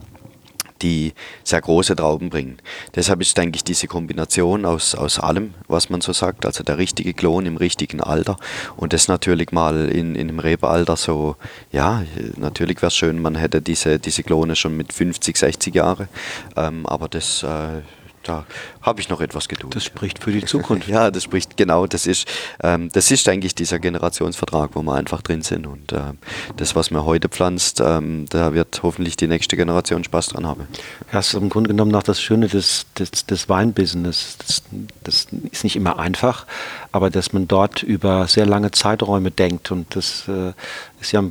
Speaker 2: die sehr große Trauben bringen. Deshalb ist, denke ich, diese Kombination aus, aus allem, was man so sagt, also der richtige Klon im richtigen Alter und das natürlich mal in, in einem Rebealter so, ja, natürlich wäre es schön, man hätte diese, diese Klone schon mit 50, 60 Jahren, ähm, aber das äh, da habe ich noch etwas Geduld.
Speaker 1: Das spricht für die Zukunft.
Speaker 2: ja, das spricht, genau, das ist, ähm, das ist eigentlich dieser Generationsvertrag, wo wir einfach drin sind. Und äh, das, was man heute pflanzt, ähm, da wird hoffentlich die nächste Generation Spaß dran haben.
Speaker 1: Das ist im Grunde genommen noch das Schöne des, des, des Weinbusiness. Das, das ist nicht immer einfach, aber dass man dort über sehr lange Zeiträume denkt. Und das äh, ist ja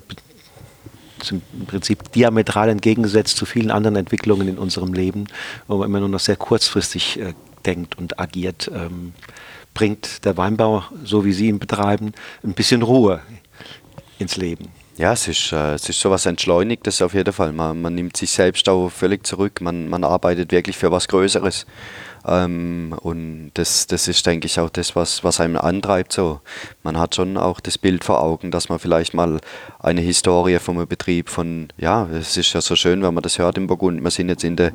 Speaker 1: im Prinzip diametral entgegengesetzt zu vielen anderen Entwicklungen in unserem Leben, wo man immer nur noch sehr kurzfristig äh, denkt und agiert. Ähm, bringt der Weinbau, so wie Sie ihn betreiben, ein bisschen Ruhe ins Leben.
Speaker 2: Ja, es ist, äh, es ist sowas Entschleunigtes auf jeden Fall. Man, man nimmt sich selbst auch völlig zurück. Man, man arbeitet wirklich für was Größeres. Ähm, und das, das ist, denke ich, auch das, was, was einem antreibt. So. Man hat schon auch das Bild vor Augen, dass man vielleicht mal eine Historie vom Betrieb von, ja, es ist ja so schön, wenn man das hört im Burgund. Wir sind jetzt in der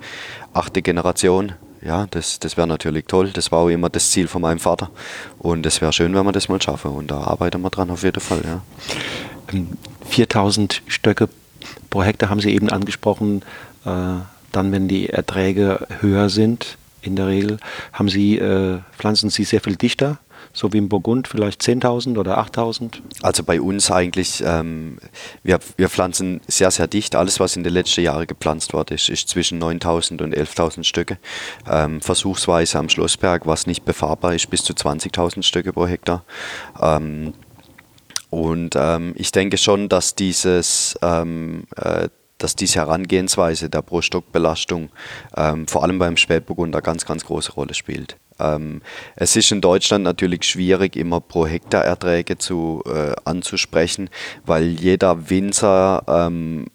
Speaker 2: achten Generation. Ja, das, das wäre natürlich toll. Das war auch immer das Ziel von meinem Vater. Und es wäre schön, wenn wir das mal schaffen. Und da arbeiten wir dran auf jeden Fall. Ja.
Speaker 1: 4000 ähm, Stöcke pro Hektar haben Sie eben angesprochen. Äh, dann, wenn die Erträge höher sind, in der Regel, haben Sie, äh, pflanzen Sie sehr viel dichter so wie im Burgund vielleicht 10.000 oder 8.000?
Speaker 2: Also bei uns eigentlich, ähm, wir, wir pflanzen sehr, sehr dicht. Alles, was in den letzten Jahren gepflanzt wurde, ist, ist zwischen 9.000 und 11.000 Stücke. Ähm, versuchsweise am Schlossberg, was nicht befahrbar ist, bis zu 20.000 Stücke pro Hektar. Ähm, und ähm, ich denke schon, dass dieses ähm, äh, dass diese Herangehensweise der Pro-Stock-Belastung ähm, vor allem beim Spätburgunder ganz, ganz große Rolle spielt. Ähm, es ist in Deutschland natürlich schwierig, immer pro Hektar Erträge zu, äh, anzusprechen, weil jeder Winzer ähm,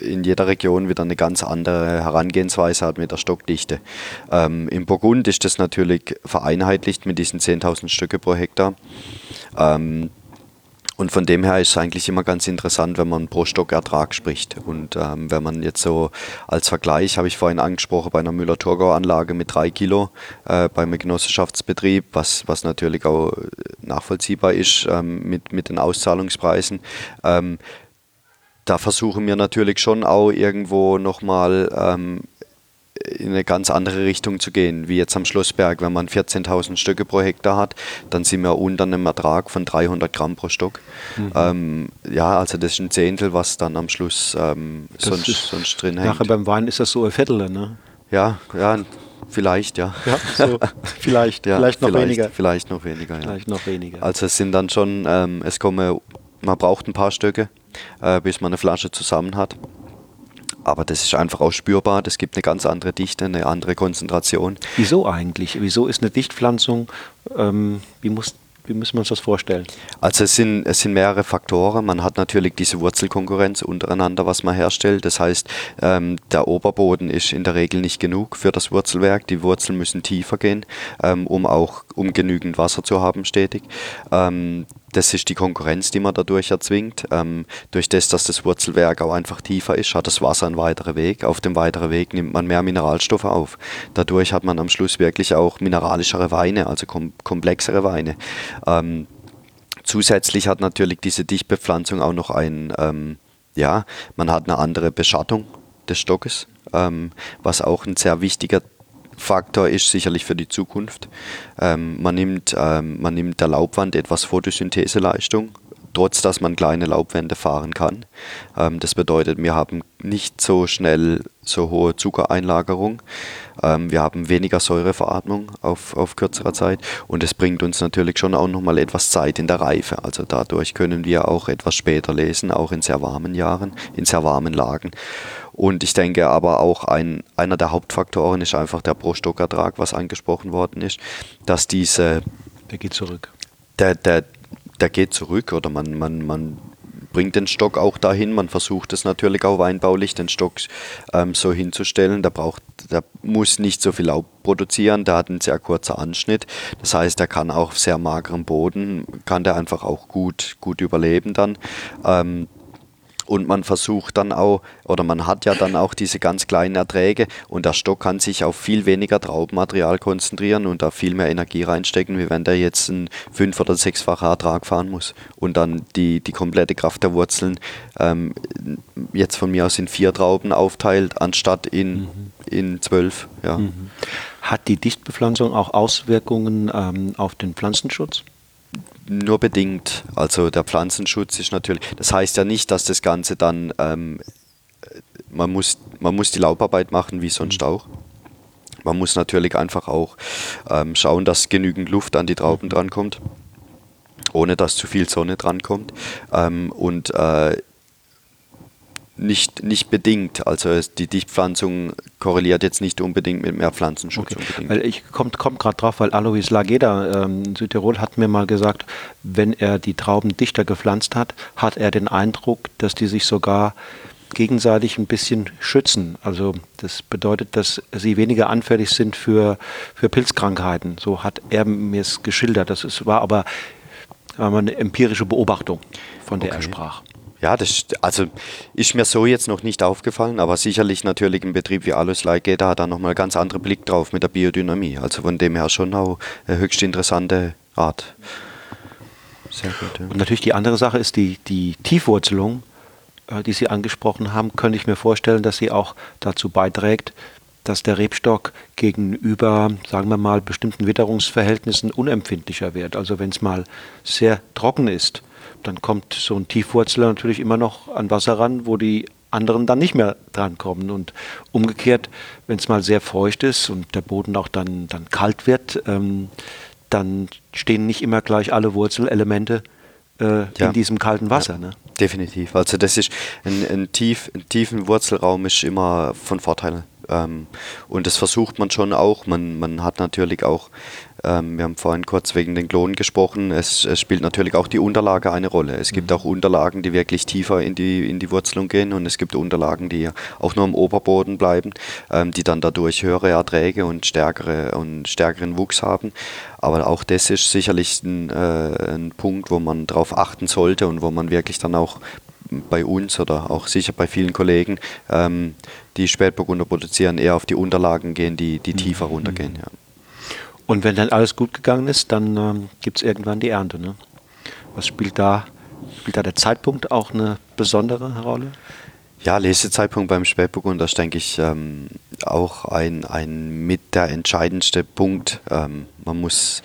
Speaker 2: in jeder Region wieder eine ganz andere Herangehensweise hat mit der Stockdichte. Ähm, Im Burgund ist das natürlich vereinheitlicht mit diesen 10.000 Stücke pro Hektar. Ähm, und von dem her ist es eigentlich immer ganz interessant, wenn man pro Stock Ertrag spricht. Und ähm, wenn man jetzt so als Vergleich, habe ich vorhin angesprochen, bei einer Müller-Thurgau-Anlage mit drei Kilo äh, beim Genossenschaftsbetrieb, was, was natürlich auch nachvollziehbar ist ähm, mit, mit den Auszahlungspreisen. Ähm, da versuchen wir natürlich schon auch irgendwo nochmal ähm, in eine ganz andere Richtung zu gehen, wie jetzt am Schlossberg. Wenn man 14.000 Stücke pro Hektar hat, dann sind wir unter einem Ertrag von 300 Gramm pro Stock. Mhm. Ähm, ja, also das ist ein Zehntel, was dann am Schluss ähm, sonst, sonst drin hängt.
Speaker 1: Nachher beim Wein ist das so ein Viertel, ne?
Speaker 2: Ja, ja, Vielleicht, ja.
Speaker 1: ja so, vielleicht, ja, vielleicht noch
Speaker 2: vielleicht,
Speaker 1: weniger.
Speaker 2: Vielleicht noch weniger, ja.
Speaker 1: Vielleicht noch weniger.
Speaker 2: Also es sind dann schon, ähm, es kommen, man braucht ein paar Stücke, äh, bis man eine Flasche zusammen hat. Aber das ist einfach auch spürbar. Das gibt eine ganz andere Dichte, eine andere Konzentration.
Speaker 1: Wieso eigentlich? Wieso ist eine Dichtpflanzung, ähm, wie muss wie müssen wir uns das vorstellen?
Speaker 2: Also es sind, es sind mehrere Faktoren. Man hat natürlich diese Wurzelkonkurrenz untereinander, was man herstellt. Das heißt, ähm, der Oberboden ist in der Regel nicht genug für das Wurzelwerk. Die Wurzeln müssen tiefer gehen, ähm, um auch um genügend Wasser zu haben stetig. Ähm, das ist die Konkurrenz, die man dadurch erzwingt. Ähm, durch das, dass das Wurzelwerk auch einfach tiefer ist, hat das Wasser einen weiteren Weg. Auf dem weiteren Weg nimmt man mehr Mineralstoffe auf. Dadurch hat man am Schluss wirklich auch mineralischere Weine, also kom komplexere Weine. Ähm, zusätzlich hat natürlich diese Dichtbepflanzung auch noch ein, ähm, ja, man hat eine andere Beschattung des Stockes, ähm, was auch ein sehr wichtiger Faktor ist sicherlich für die Zukunft. Ähm, man, nimmt, ähm, man nimmt der Laubwand etwas Photosyntheseleistung, trotz dass man kleine Laubwände fahren kann. Ähm, das bedeutet, wir haben nicht so schnell so hohe Zuckereinlagerung. Ähm, wir haben weniger Säureveratmung auf, auf kürzerer Zeit und es bringt uns natürlich schon auch nochmal etwas Zeit in der Reife. Also dadurch können wir auch etwas später lesen, auch in sehr warmen Jahren, in sehr warmen Lagen. Und ich denke aber auch ein, einer der Hauptfaktoren ist einfach der Pro-Stock-Ertrag, was angesprochen worden ist, dass diese...
Speaker 1: Der geht zurück.
Speaker 2: Der, der, der geht zurück oder man, man, man bringt den Stock auch dahin. Man versucht es natürlich auch weinbaulich, den Stock ähm, so hinzustellen. Der, braucht, der muss nicht so viel Laub produzieren, der hat einen sehr kurzen Anschnitt. Das heißt, er kann auch auf sehr magerem Boden, kann der einfach auch gut, gut überleben dann. Ähm, und man versucht dann auch, oder man hat ja dann auch diese ganz kleinen Erträge und der Stock kann sich auf viel weniger Traubenmaterial konzentrieren und da viel mehr Energie reinstecken, wie wenn der jetzt einen fünf- oder sechsfachen Ertrag fahren muss und dann die, die komplette Kraft der Wurzeln ähm, jetzt von mir aus in vier Trauben aufteilt, anstatt in, mhm. in zwölf. Ja. Mhm.
Speaker 1: Hat die Dichtbepflanzung auch Auswirkungen ähm, auf den Pflanzenschutz?
Speaker 2: Nur bedingt. Also der Pflanzenschutz ist natürlich, das heißt ja nicht, dass das Ganze dann, ähm, man, muss, man muss die Laubarbeit machen wie sonst auch. Man muss natürlich einfach auch ähm, schauen, dass genügend Luft an die Trauben drankommt, ohne dass zu viel Sonne drankommt. Ähm, und äh, nicht, nicht bedingt. Also die Dichtpflanzung korreliert jetzt nicht unbedingt mit mehr Pflanzenschutz.
Speaker 1: Okay. Weil ich komme komm gerade drauf, weil Alois Lageda ähm, in Südtirol hat mir mal gesagt, wenn er die Trauben dichter gepflanzt hat, hat er den Eindruck, dass die sich sogar gegenseitig ein bisschen schützen. Also das bedeutet, dass sie weniger anfällig sind für, für Pilzkrankheiten. So hat er mir es geschildert. Das ist, war aber eine empirische Beobachtung, von der okay. er sprach.
Speaker 2: Ja, das also ist mir so jetzt noch nicht aufgefallen, aber sicherlich natürlich ein Betrieb wie Alois Leigeda hat da nochmal ganz anderen Blick drauf mit der Biodynamie. Also von dem her schon auch eine höchst interessante Art.
Speaker 1: Sehr gut. Ja. Und natürlich die andere Sache ist die, die Tiefwurzelung, äh, die Sie angesprochen haben, könnte ich mir vorstellen, dass sie auch dazu beiträgt, dass der Rebstock gegenüber, sagen wir mal, bestimmten Witterungsverhältnissen unempfindlicher wird. Also wenn es mal sehr trocken ist, dann kommt so ein Tiefwurzler natürlich immer noch an Wasser ran, wo die anderen dann nicht mehr drankommen. Und umgekehrt, wenn es mal sehr feucht ist und der Boden auch dann, dann kalt wird, ähm, dann stehen nicht immer gleich alle Wurzelelemente äh, ja. in diesem kalten Wasser. Ja, ne?
Speaker 2: Definitiv. Also das ist ein, ein, tief, ein tiefen Wurzelraum ist immer von Vorteil. Ähm, und das versucht man schon auch. Man, man hat natürlich auch wir haben vorhin kurz wegen den Klonen gesprochen. Es, es, spielt natürlich auch die Unterlage eine Rolle. Es gibt mhm. auch Unterlagen, die wirklich tiefer in die, in die Wurzelung gehen und es gibt Unterlagen, die auch nur am Oberboden bleiben, ähm, die dann dadurch höhere Erträge und, stärkere, und stärkeren Wuchs haben. Aber auch das ist sicherlich ein, äh, ein Punkt, wo man darauf achten sollte und wo man wirklich dann auch bei uns oder auch sicher bei vielen Kollegen, ähm, die Spätburgunder produzieren, eher auf die Unterlagen gehen, die, die tiefer mhm. runtergehen. Ja.
Speaker 1: Und wenn dann alles gut gegangen ist, dann ähm, gibt es irgendwann die Ernte. Ne? Was spielt da, spielt da der Zeitpunkt auch eine besondere Rolle?
Speaker 2: Ja, Lesezeitpunkt beim Spätburgunder ist, denke ich, ähm, auch ein, ein mit der entscheidendste Punkt. Ähm, man muss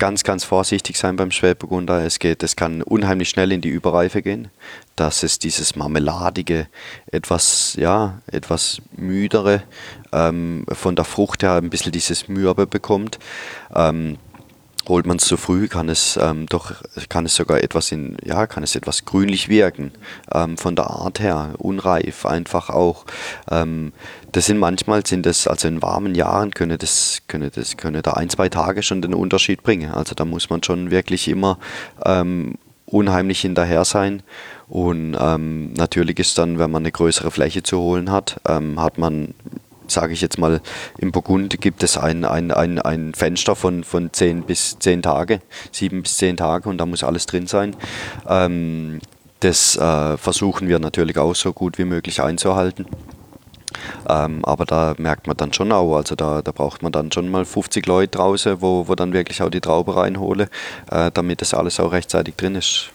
Speaker 2: ganz, ganz vorsichtig sein beim Spätburgunder. Es geht, es kann unheimlich schnell in die Überreife gehen, dass es dieses marmeladige, etwas, ja, etwas müdere, ähm, von der Frucht her ein bisschen dieses Mürbe bekommt. Ähm, holt man es zu früh, kann es ähm, doch, kann es sogar etwas in, ja, kann es etwas grünlich wirken. Ähm, von der Art her, unreif einfach auch. Ähm, das sind manchmal sind das, also in warmen Jahren könne das, könne das, könne da ein, zwei Tage schon den Unterschied bringen. Also da muss man schon wirklich immer ähm, unheimlich hinterher sein. Und ähm, natürlich ist dann, wenn man eine größere Fläche zu holen hat, ähm, hat man sage ich jetzt mal, im Burgund gibt es ein, ein, ein, ein Fenster von, von 10 bis 10 Tage, 7 bis 10 Tage und da muss alles drin sein. Ähm, das äh, versuchen wir natürlich auch so gut wie möglich einzuhalten. Ähm, aber da merkt man dann schon auch, also da, da braucht man dann schon mal 50 Leute draußen, wo, wo dann wirklich auch die Traube reinhole, äh, damit das alles auch rechtzeitig drin ist.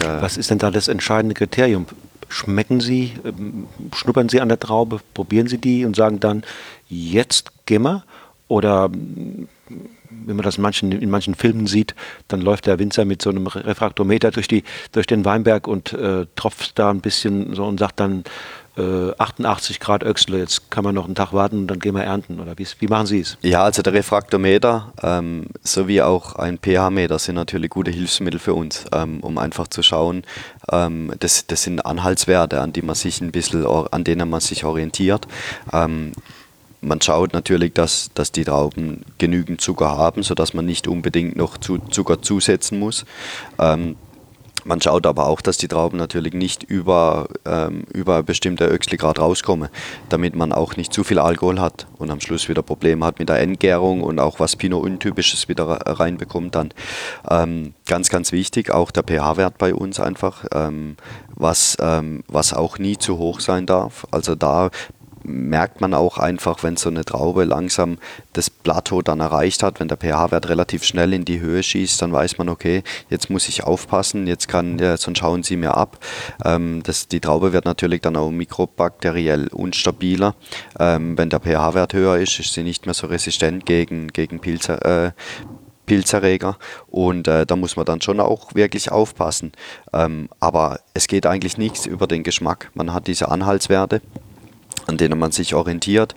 Speaker 1: Der Was ist denn da das entscheidende Kriterium? Schmecken Sie, ähm, schnuppern Sie an der Traube, probieren Sie die und sagen dann, jetzt gehen wir? Oder mm, wenn man das in manchen, in manchen Filmen sieht, dann läuft der Winzer mit so einem Refraktometer durch, die, durch den Weinberg und äh, tropft da ein bisschen so und sagt dann, äh, 88 Grad Öxle, jetzt kann man noch einen Tag warten und dann gehen wir ernten. Oder wie, machen Sie es?
Speaker 2: Ja, also der Refraktometer ähm, sowie auch ein pH-Meter sind natürlich gute Hilfsmittel für uns, ähm, um einfach zu schauen, ähm, das, das sind Anhaltswerte, an die man sich ein bisschen, an denen man sich orientiert. Ähm, man schaut natürlich, dass, dass die Trauben genügend Zucker haben, sodass man nicht unbedingt noch zu, Zucker zusetzen muss. Ähm, man schaut aber auch, dass die Trauben natürlich nicht über, ähm, über bestimmte Öxligrad rauskommen, damit man auch nicht zu viel Alkohol hat und am Schluss wieder Probleme hat mit der Entgärung und auch was Pinot-Untypisches wieder reinbekommt dann. Ähm, ganz, ganz wichtig, auch der pH-Wert bei uns einfach, ähm, was, ähm, was auch nie zu hoch sein darf. Also da merkt man auch einfach, wenn so eine Traube langsam das Plateau dann erreicht hat, wenn der pH-Wert relativ schnell in die Höhe schießt, dann weiß man, okay, jetzt muss ich aufpassen, jetzt kann, ja, sonst schauen sie mir ab. Ähm, das, die Traube wird natürlich dann auch mikrobakteriell unstabiler. Ähm, wenn der pH-Wert höher ist, ist sie nicht mehr so resistent gegen, gegen Pilze, äh, Pilzerreger und äh, da muss man dann schon auch wirklich aufpassen. Ähm, aber es geht eigentlich nichts über den Geschmack. Man hat diese Anhaltswerte an denen man sich orientiert.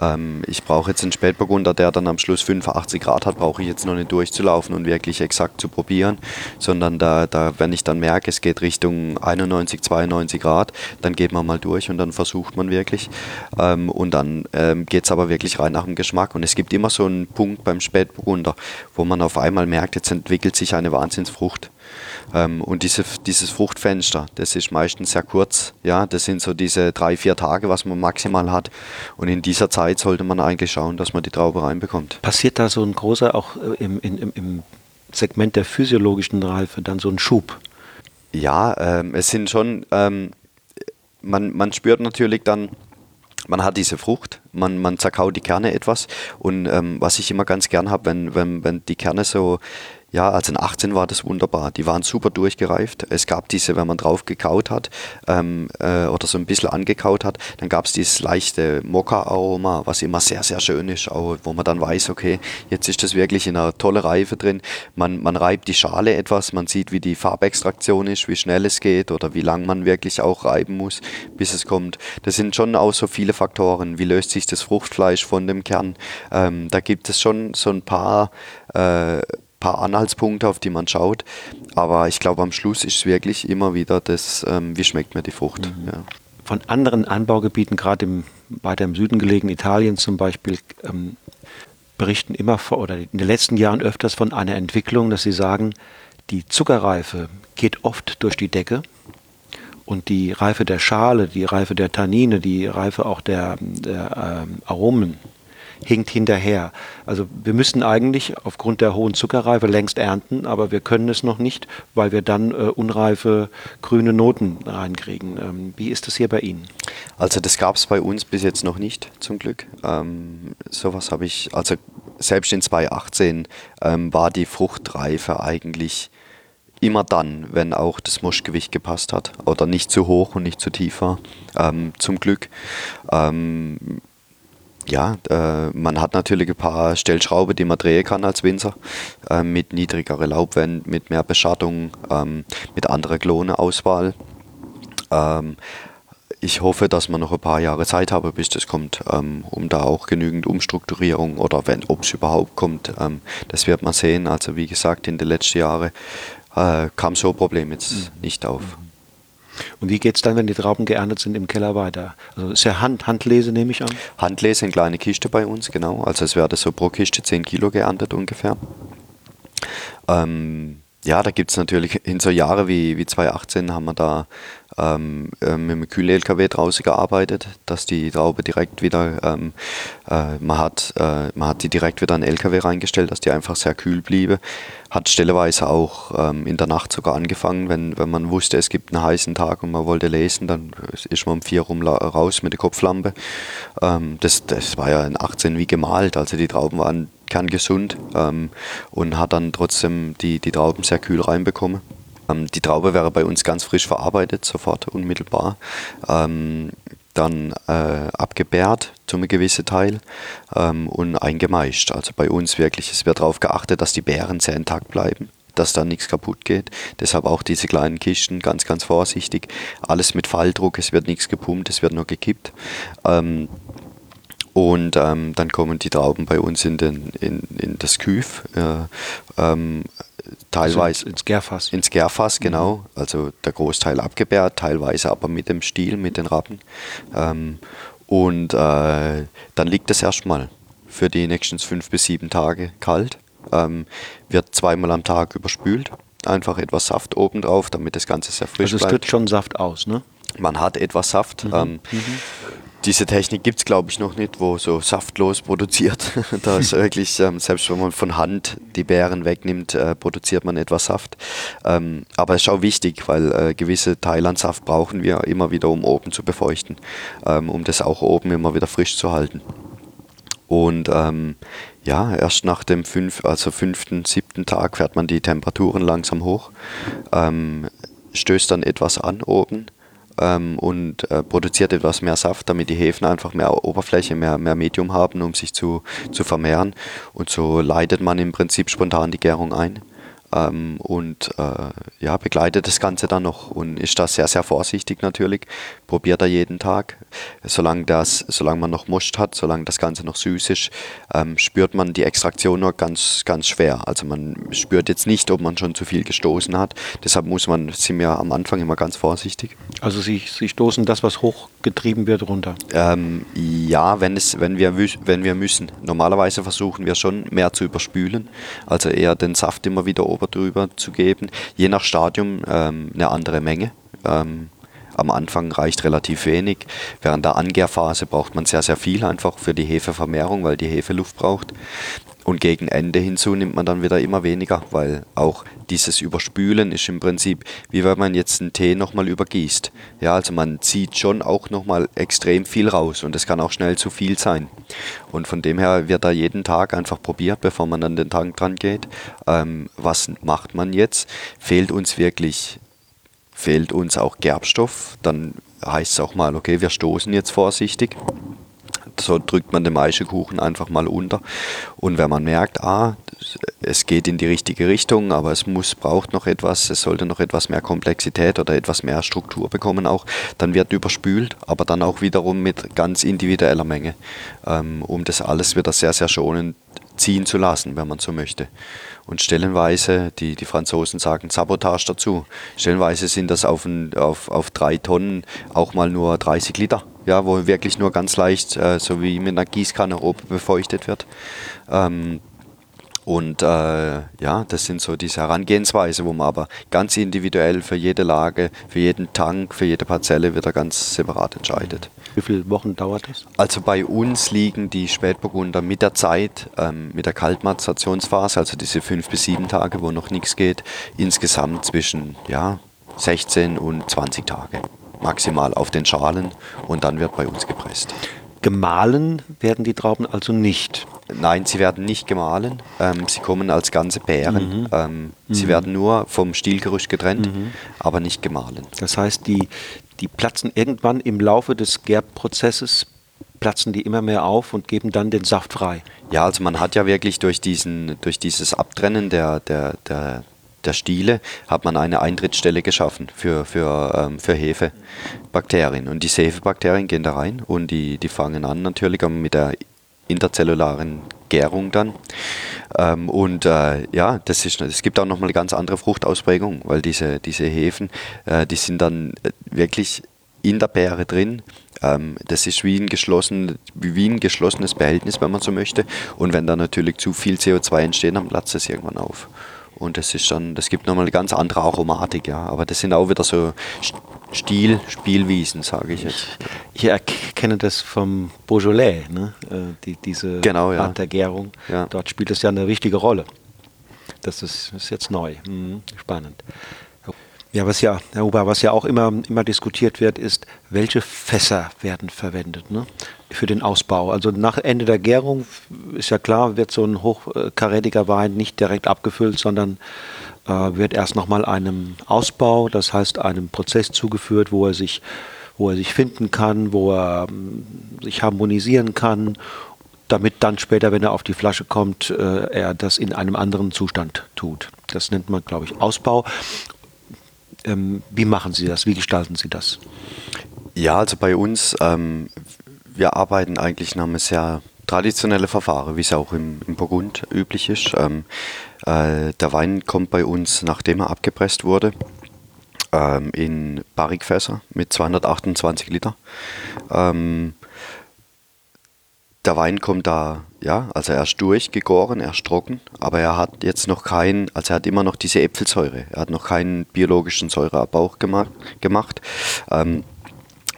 Speaker 2: Ähm, ich brauche jetzt einen Spätburgunder, der dann am Schluss 85 Grad hat, brauche ich jetzt noch nicht durchzulaufen und wirklich exakt zu probieren, sondern da, da, wenn ich dann merke, es geht Richtung 91, 92 Grad, dann geht man mal durch und dann versucht man wirklich. Ähm, und dann ähm, geht es aber wirklich rein nach dem Geschmack. Und es gibt immer so einen Punkt beim Spätburgunder, wo man auf einmal merkt, jetzt entwickelt sich eine Wahnsinnsfrucht. Ähm, und diese, dieses Fruchtfenster, das ist meistens sehr kurz. Ja, das sind so diese drei, vier Tage, was man maximal hat. Und in dieser Zeit sollte man eigentlich schauen, dass man die Traube reinbekommt.
Speaker 1: Passiert da so ein großer, auch äh, im, im, im Segment der physiologischen Reife, dann so ein Schub?
Speaker 2: Ja, ähm, es sind schon, ähm, man, man spürt natürlich dann, man hat diese Frucht, man, man zerkaut die Kerne etwas und ähm, was ich immer ganz gern habe, wenn, wenn, wenn die Kerne so Ja, also in 18 war das wunderbar. Die waren super durchgereift. Es gab diese, wenn man drauf gekaut hat ähm, äh, oder so ein bisschen angekaut hat, dann gab es dieses leichte Mokka-Aroma, was immer sehr, sehr schön ist, auch, wo man dann weiß, okay, jetzt ist das wirklich in einer tolle Reife drin. Man, man reibt die Schale etwas, man sieht, wie die Farbextraktion ist, wie schnell es geht oder wie lang man wirklich auch reiben muss, bis es kommt. Das sind schon auch so viele Faktoren. Wie löst sich das Fruchtfleisch von dem Kern? Ähm, da gibt es schon so ein paar, äh, paar Anhaltspunkte, auf die man schaut. Aber ich glaube, am Schluss ist es wirklich immer wieder das, ähm, wie schmeckt mir die Frucht. Mhm. Ja.
Speaker 1: Von anderen Anbaugebieten, gerade im, weiter im Süden gelegen, Italien zum Beispiel, ähm, berichten immer vor, oder in den letzten Jahren öfters von einer Entwicklung, dass sie sagen, die Zuckerreife geht oft durch die Decke und die Reife der Schale, die Reife der Tannine, die Reife auch der, der ähm, Aromen hinkt hinterher. Also wir müssen eigentlich aufgrund der hohen Zuckerreife längst ernten, aber wir können es noch nicht, weil wir dann äh, unreife grüne Noten reinkriegen. Ähm, wie ist das hier bei Ihnen?
Speaker 2: Also das gab es bei uns bis jetzt noch nicht, zum Glück. Ähm, sowas habe ich, also selbst in 2018 ähm, war die Fruchtreife eigentlich immer dann, wenn auch das Moschgewicht gepasst hat oder nicht zu hoch und nicht zu tief war. Ähm, zum Glück. Ähm, ja, äh, man hat natürlich ein paar Stellschrauben, die man drehen kann als Winzer, äh, mit niedrigerer Laubwand, mit mehr Beschattung, ähm, mit anderer Kloneauswahl. Ähm, ich hoffe, dass man noch ein paar Jahre Zeit habe, bis das kommt, ähm, um da auch genügend Umstrukturierung oder wenn, ob es überhaupt kommt, ähm, das wird man sehen. Also wie gesagt, in den letzten Jahren äh, kam so ein Problem jetzt mhm. nicht auf.
Speaker 1: Und wie geht es dann, wenn die Trauben geerntet sind, im Keller weiter? Also ist ja Hand, Handlese, nehme ich an?
Speaker 2: Handlese in kleine Kiste bei uns, genau. Also es werde so pro Kiste 10 Kilo geerntet ungefähr. Ähm, ja, da gibt es natürlich in so Jahren wie, wie 2018 haben wir da ähm, äh, mit dem Kühl-LKW draußen gearbeitet, dass die Traube direkt wieder, ähm, äh, man, hat, äh, man hat die direkt wieder in den LKW reingestellt, dass die einfach sehr kühl bliebe. Hat stelleweise auch ähm, in der Nacht sogar angefangen, wenn, wenn man wusste, es gibt einen heißen Tag und man wollte lesen, dann ist man um vier rum raus mit der Kopflampe. Ähm, das, das war ja in 18 wie gemalt, also die Trauben waren kerngesund ähm, und hat dann trotzdem die, die Trauben sehr kühl reinbekommen. Ähm, die Traube wäre bei uns ganz frisch verarbeitet, sofort unmittelbar. Ähm, dann äh, abgebärt zum gewissen Teil ähm, und eingemeischt. Also bei uns wirklich, es wird darauf geachtet, dass die Beeren sehr intakt bleiben dass da nichts kaputt geht. Deshalb auch diese kleinen Kisten, ganz, ganz vorsichtig. Alles mit Falldruck, es wird nichts gepumpt, es wird nur gekippt. Ähm, und ähm, dann kommen die Trauben bei uns in, den, in, in das Küf. Äh, ähm, teilweise also
Speaker 1: ins Gärfass.
Speaker 2: Ins Gärfass, genau. Mhm. Also der Großteil abgebärt, teilweise aber mit dem Stiel, mit den Rappen. Ähm, und äh, dann liegt es erstmal für die nächsten fünf bis sieben Tage kalt. Ähm, wird zweimal am Tag überspült. Einfach etwas Saft oben drauf, damit das Ganze sehr frisch
Speaker 1: also
Speaker 2: bleibt.
Speaker 1: Also es tritt schon Saft aus, ne?
Speaker 2: Man hat etwas Saft. Mhm. Ähm, mhm diese Technik gibt es, glaube ich, noch nicht, wo so saftlos produziert. da ist wirklich, ähm, selbst wenn man von Hand die Beeren wegnimmt, äh, produziert man etwas Saft. Ähm, aber es ist auch wichtig, weil äh, gewisse Teile an Saft brauchen wir immer wieder, um oben zu befeuchten, ähm, um das auch oben immer wieder frisch zu halten. Und ähm, ja, erst nach dem fünf, also fünften, siebten Tag fährt man die Temperaturen langsam hoch, ähm, stößt dann etwas an oben ähm, und äh, produziert etwas mehr Saft, damit die Hefen einfach mehr Oberfläche, mehr, mehr Medium haben, um sich zu, zu vermehren. Und so leitet man im Prinzip spontan die Gärung ein ähm, und äh, ja, begleitet das Ganze dann noch und ist da sehr, sehr vorsichtig natürlich. Probiert er jeden Tag. Solange, das, solange man noch Most hat, solange das Ganze noch süß ist, ähm, spürt man die Extraktion nur ganz, ganz schwer. Also man spürt jetzt nicht, ob man schon zu viel gestoßen hat. Deshalb muss man, sind wir am Anfang immer ganz vorsichtig.
Speaker 1: Also Sie, Sie stoßen das, was hochgetrieben wird, runter?
Speaker 2: Ähm, ja, wenn, es, wenn, wir, wenn wir müssen. Normalerweise versuchen wir schon mehr zu überspülen. Also eher den Saft immer wieder ober drüber zu geben. Je nach Stadium ähm, eine andere Menge. Ähm, Am Anfang reicht relativ wenig. Während der Angärphase braucht man sehr, sehr viel einfach für die Hefevermehrung, weil die Hefe Luft braucht. Und gegen Ende hinzu nimmt man dann wieder immer weniger, weil auch dieses Überspülen ist im Prinzip, wie wenn man jetzt einen Tee nochmal übergießt. Ja, also man zieht schon auch nochmal extrem viel raus und es kann auch schnell zu viel sein. Und von dem her wird da jeden Tag einfach probiert, bevor man an den Tank dran geht. Ähm, was macht man jetzt? Fehlt uns wirklich, fehlt uns auch Gerbstoff? Dann heißt es auch mal, okay, wir stoßen jetzt vorsichtig so drückt man den Maischekuchen einfach mal unter. Und wenn man merkt, ah, es geht in die richtige Richtung, aber es muss, braucht noch etwas, es sollte noch etwas mehr Komplexität oder etwas mehr Struktur bekommen auch, dann wird überspült, aber dann auch wiederum mit ganz individueller Menge, ähm, um das alles wieder sehr, sehr schonend ziehen zu lassen, wenn man so möchte. Und stellenweise, die, die Franzosen sagen Sabotage dazu, stellenweise sind das auf, ein, auf, auf drei Tonnen auch mal nur 30 Liter ja, wo wirklich nur ganz leicht, äh, so wie mit einer Gießkanne oben befeuchtet wird. Ähm, und äh, ja, das sind so diese Herangehensweise, wo man aber ganz individuell für jede Lage, für jeden Tank, für jede Parzelle wieder ganz separat entscheidet.
Speaker 1: Wie viele Wochen dauert das?
Speaker 2: Also bei uns liegen die Spätburgunder mit der Zeit, ähm, mit der Kaltmaturationsphase, also diese fünf bis sieben Tage, wo noch nichts geht, insgesamt zwischen ja, 16 und 20 Tage maximal auf den Schalen und dann wird bei uns gepresst.
Speaker 1: Gemahlen werden die Trauben also nicht?
Speaker 2: Nein, sie werden nicht gemahlen. Ähm, sie kommen als ganze Beeren. Mhm. Ähm, mhm. Sie werden nur vom Stielgerüst getrennt, mhm. aber nicht gemahlen.
Speaker 1: Das heißt, die, die platzen irgendwann im Laufe des Gerbprozesses platzen die immer mehr auf und geben dann den Saft frei.
Speaker 2: Ja, also man hat ja wirklich durch, diesen, durch dieses Abtrennen der, der, der, der Stiele hat man eine Eintrittsstelle geschaffen für, für, ähm, für Hefebakterien. Und diese Hefebakterien gehen da rein und die, die fangen an natürlich mit der interzellularen Gärung dann. Ähm, und äh, ja, das ist, es gibt auch nochmal eine ganz andere Fruchtausprägung, weil diese, diese Hefen, äh, die sind dann äh, wirklich in der Beere drin. Ähm, das ist wie ein, geschlossen, wie ein geschlossenes Behältnis, wenn man so möchte. Und wenn da natürlich zu viel CO2 entsteht, dann platzt es irgendwann auf. Und das ist dann, das gibt nochmal eine ganz andere Aromatik, ja. Aber das sind auch wieder so Stil, Spielwiesen, sage ich jetzt.
Speaker 1: Ich erkenne das vom Beaujolais, ne? Äh, die, diese
Speaker 2: genau, ja.
Speaker 1: Art der Gärung. Ja. Dort spielt es ja eine wichtige Rolle. Das ist, ist jetzt neu. Mhm. Spannend. Ja, was ja, Herr Huber, was ja auch immer, immer diskutiert wird, ist, welche Fässer werden verwendet ne? für den Ausbau. Also nach Ende der Gärung ist ja klar, wird so ein hochkarätiger Wein nicht direkt abgefüllt, sondern wird erst nochmal einem Ausbau, das heißt einem Prozess zugeführt, wo er sich, wo er sich finden kann, wo er ähm, sich harmonisieren kann damit dann später, wenn er auf die Flasche kommt, äh, er das in einem anderen Zustand tut. Das nennt man, glaube ich, Ausbau. Ähm, wie machen Sie das? Wie gestalten Sie das?
Speaker 2: Ja, also bei uns, ähm, wir arbeiten eigentlich nach einem sehr traditionellen Verfahren, wie es auch im, im Burgund üblich ist. Ähm, äh, der Wein kommt bei uns, nachdem er abgepresst wurde, ähm, in Barrikfässer mit 228 Liter. Ähm, der Wein kommt da, ja, also er ist durchgegoren, er ist trocken, aber er hat jetzt noch keinen, also er hat immer noch diese Äpfelsäure. Er hat noch keinen biologischen Säureabbau gemacht. gemacht. Ähm,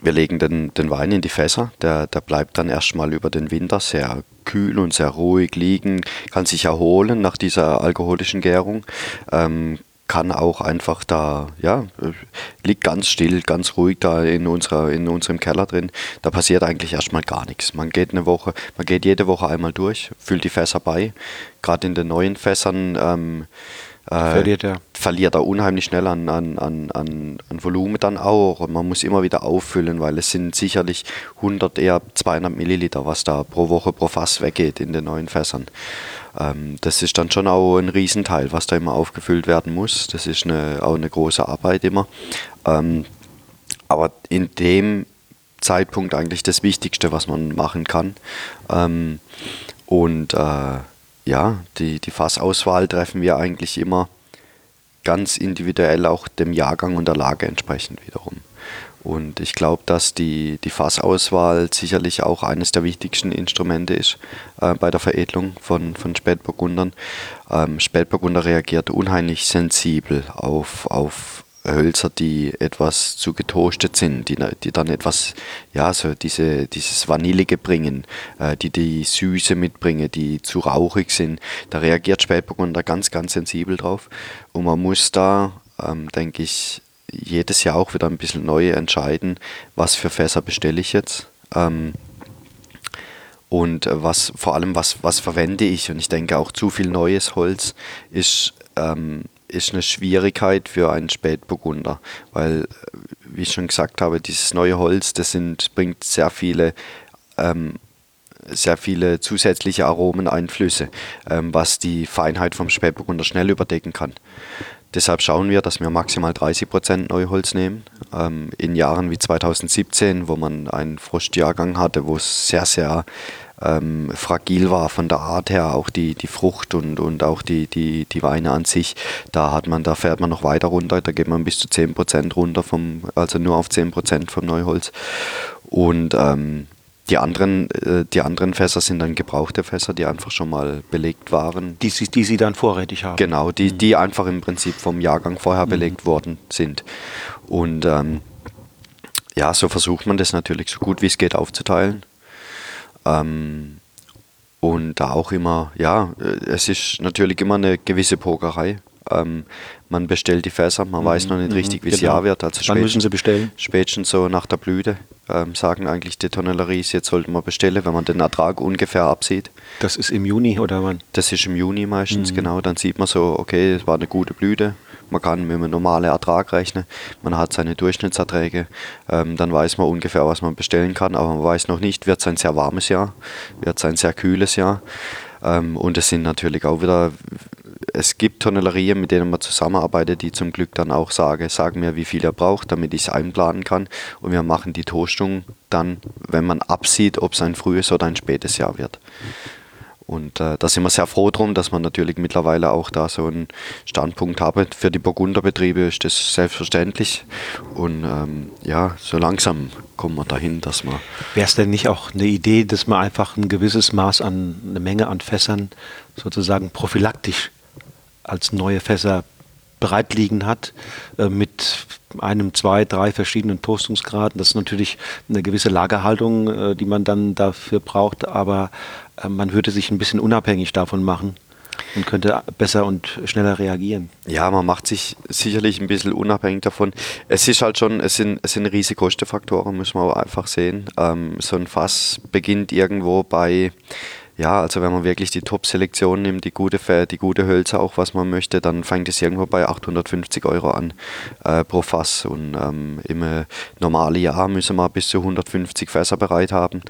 Speaker 2: wir legen den, den Wein in die Fässer, der, der bleibt dann erstmal über den Winter sehr kühl und sehr ruhig liegen, kann sich erholen nach dieser alkoholischen Gärung, ähm, kann auch einfach da, ja, liegt ganz still, ganz ruhig da in, unserer, in unserem Keller drin. Da passiert eigentlich erstmal gar nichts. Man geht eine Woche, man geht jede Woche einmal durch, füllt die Fässer bei. Gerade in den neuen Fässern ähm, äh, verliert, er. verliert er unheimlich schnell an, an, an, an, Volumen dann auch. Und man muss immer wieder auffüllen, weil es sind sicherlich 100, eher 200 Milliliter, was da pro Woche pro Fass weggeht in den neuen Fässern. Ähm, das ist dann schon auch ein Riesenteil, was da immer aufgefüllt werden muss. Das ist eine, auch eine große Arbeit immer. Ähm, aber in dem Zeitpunkt eigentlich das Wichtigste, was man machen kann. Ähm, und äh, ja, die, die Fassauswahl treffen wir eigentlich immer ganz individuell auch dem Jahrgang und der Lage entsprechend wiederum. Und ich glaube, dass die, die Fassauswahl sicherlich auch eines der wichtigsten Instrumente ist äh, bei der Veredelung von, von Spätburgundern. Ähm, Spätburgunder reagiert unheimlich sensibel auf, auf Hölzer, die etwas zu getoastet sind, die, die dann etwas, ja, so diese, dieses Vanillige bringen, äh, die die Süße mitbringen, die zu rauchig sind. Da reagiert Spätburgunder ganz, ganz sensibel drauf. Und man muss da, ähm, denke ich, jedes Jahr auch wieder ein bisschen neu entscheiden, was für Fässer bestelle ich jetzt. Ähm, und was vor allem, was, was verwende ich? Und ich denke auch zu viel neues Holz ist ähm, ist eine Schwierigkeit für einen Spätburgunder, weil, wie ich schon gesagt habe, dieses neue Holz, das sind, bringt sehr viele, ähm, sehr viele zusätzliche Aromeneinflüsse, ähm, was die Feinheit vom Spätburgunder schnell überdecken kann. Deshalb schauen wir, dass wir maximal 30% Neuholz nehmen. Ähm, in Jahren wie 2017, wo man einen Frostjahrgang hatte, wo es sehr, sehr ähm, fragil war von der Art her, auch die, die Frucht und, und auch die, die, die Weine an sich. Da hat man, da fährt man noch weiter runter, da geht man bis zu 10% runter vom, also nur auf 10% vom Neuholz. Und ähm, die anderen, äh, die anderen Fässer sind dann gebrauchte Fässer, die einfach schon mal belegt waren.
Speaker 1: Die, die Sie dann vorrätig haben?
Speaker 2: Genau, die, mhm. die einfach im Prinzip vom Jahrgang vorher mhm. belegt worden sind. Und ähm, ja, so versucht man das natürlich so gut wie es geht aufzuteilen. Ähm, und da auch immer, ja, äh, es ist natürlich immer eine gewisse Pokerei. Ähm, man bestellt die Fässer, man mhm, weiß noch nicht mhm, richtig, wie es genau. Jahr wird.
Speaker 1: Also Wann müssen Sie bestellen?
Speaker 2: Spätestens so nach der Blüte ähm, sagen eigentlich die Tonnelleries, jetzt sollten wir bestellen, wenn man den Ertrag ungefähr absieht.
Speaker 1: Das ist im Juni oder wann?
Speaker 2: Das ist im Juni meistens, mhm. genau. Dann sieht man so, okay, es war eine gute Blüte, man kann mit einem normalen Ertrag rechnen, man hat seine Durchschnittserträge, ähm, dann weiß man ungefähr, was man bestellen kann, aber man weiß noch nicht, wird es ein sehr warmes Jahr, wird es ein sehr kühles Jahr. Ähm, und es sind natürlich auch wieder, es gibt Tonnellerien, mit denen man zusammenarbeitet, die zum Glück dann auch sagen, sagen mir, wie viel er braucht, damit ich es einplanen kann. Und wir machen die Toastung dann, wenn man absieht, ob es ein frühes oder ein spätes Jahr wird. Und äh, da sind wir sehr froh drum, dass man natürlich mittlerweile auch da so einen Standpunkt haben. Für die Burgunderbetriebe ist das selbstverständlich. Und ähm, ja, so langsam kommen wir dahin, dass man.
Speaker 1: Wäre es denn nicht auch eine Idee, dass man einfach ein gewisses Maß an, eine Menge an Fässern sozusagen prophylaktisch als neue Fässer bereit liegen hat, äh, mit einem, zwei, drei verschiedenen Toastungsgraden. Das ist natürlich eine gewisse Lagerhaltung, äh, die man dann dafür braucht, aber äh, man würde sich ein bisschen unabhängig davon machen und könnte besser und schneller reagieren.
Speaker 2: Ja, man macht sich sicherlich ein bisschen unabhängig davon. Es ist halt schon, es sind, es sind riesige Kostenfaktoren, muss man auch einfach sehen. Ähm, so ein Fass beginnt irgendwo bei ja, also wenn man wirklich die Top-Selektion nimmt, die gute, die gute Hölzer auch, was man möchte, dann fängt es irgendwo bei 850 Euro an äh, pro Fass. Und ähm, im äh, normalen Jahr müssen wir bis zu 150 Fässer bereit haben.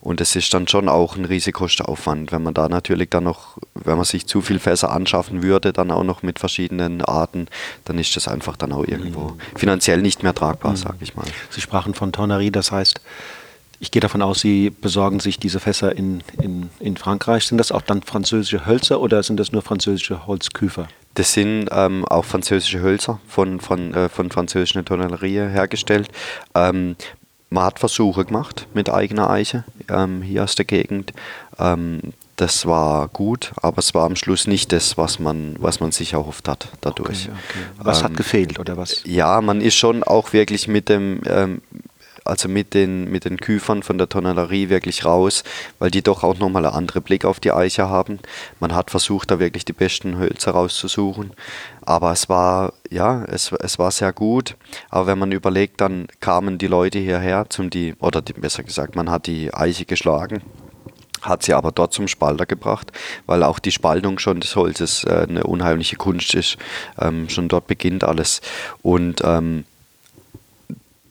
Speaker 2: Und es ist dann schon auch ein Risikoaufwand, wenn man da natürlich dann noch, wenn man sich zu viel Fässer anschaffen würde, dann auch noch mit verschiedenen Arten, dann ist das einfach dann auch irgendwo mhm. finanziell nicht mehr tragbar, mhm. sage ich mal.
Speaker 1: Sie sprachen von Tonnerie, das heißt, ich gehe davon aus, Sie besorgen sich diese Fässer in, in, in Frankreich. Sind das auch dann französische Hölzer oder sind das nur französische Holzküfer?
Speaker 2: Das sind ähm, auch französische Hölzer von, von, äh, von französischen Tonnellerien hergestellt. Ähm, man hat Versuche gemacht mit eigener Eiche ähm, hier aus der Gegend. Ähm, das war gut, aber es war am Schluss nicht das, was man, was man sich erhofft hat dadurch. Okay,
Speaker 1: okay. Was hat ähm, gefehlt oder was?
Speaker 2: Ja, man ist schon auch wirklich mit dem, ähm, also mit den, mit den Küfern von der Tonnellerie wirklich raus, weil die doch auch nochmal einen anderen Blick auf die Eiche haben. Man hat versucht, da wirklich die besten Hölzer rauszusuchen. Aber es war, ja, es, es war sehr gut. Aber wenn man überlegt, dann kamen die Leute hierher zum die, oder die, besser gesagt, man hat die Eiche geschlagen hat sie aber dort zum Spalter gebracht, weil auch die Spaltung schon des Holzes äh, eine unheimliche Kunst ist. Ähm, schon dort beginnt alles. Und ähm,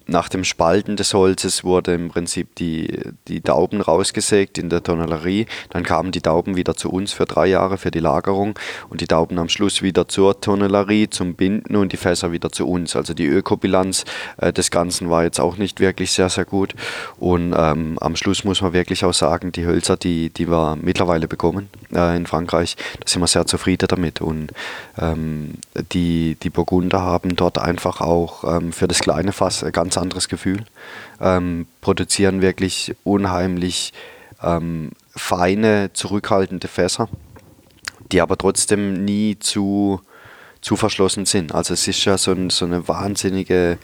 Speaker 2: nach dem Spalten des Holzes wurde im Prinzip die, die Dauben rausgesägt in der Tonnellerie. Dann kamen die Dauben wieder zu uns für drei Jahre für die Lagerung und die Dauben am Schluss wieder zur Tonnellerie zum Binden und die Fässer wieder zu uns. Also die Ökobilanz äh, des Ganzen war jetzt auch nicht wirklich sehr, sehr gut. Und ähm, am Schluss muss man wirklich auch sagen, die Hölzer, die, die wir mittlerweile bekommen äh, in Frankreich, da sind wir sehr zufrieden damit. Und ähm, die, die Burgunder haben dort einfach auch ähm, für das kleine Fass ganz ganz anderes Gefühl. Ähm, produzieren wirklich unheimlich ähm, feine, zurückhaltende Fässer, die aber trotzdem nie zu, zu verschlossen sind. Also es ist ja so, ein, so eine wahnsinnige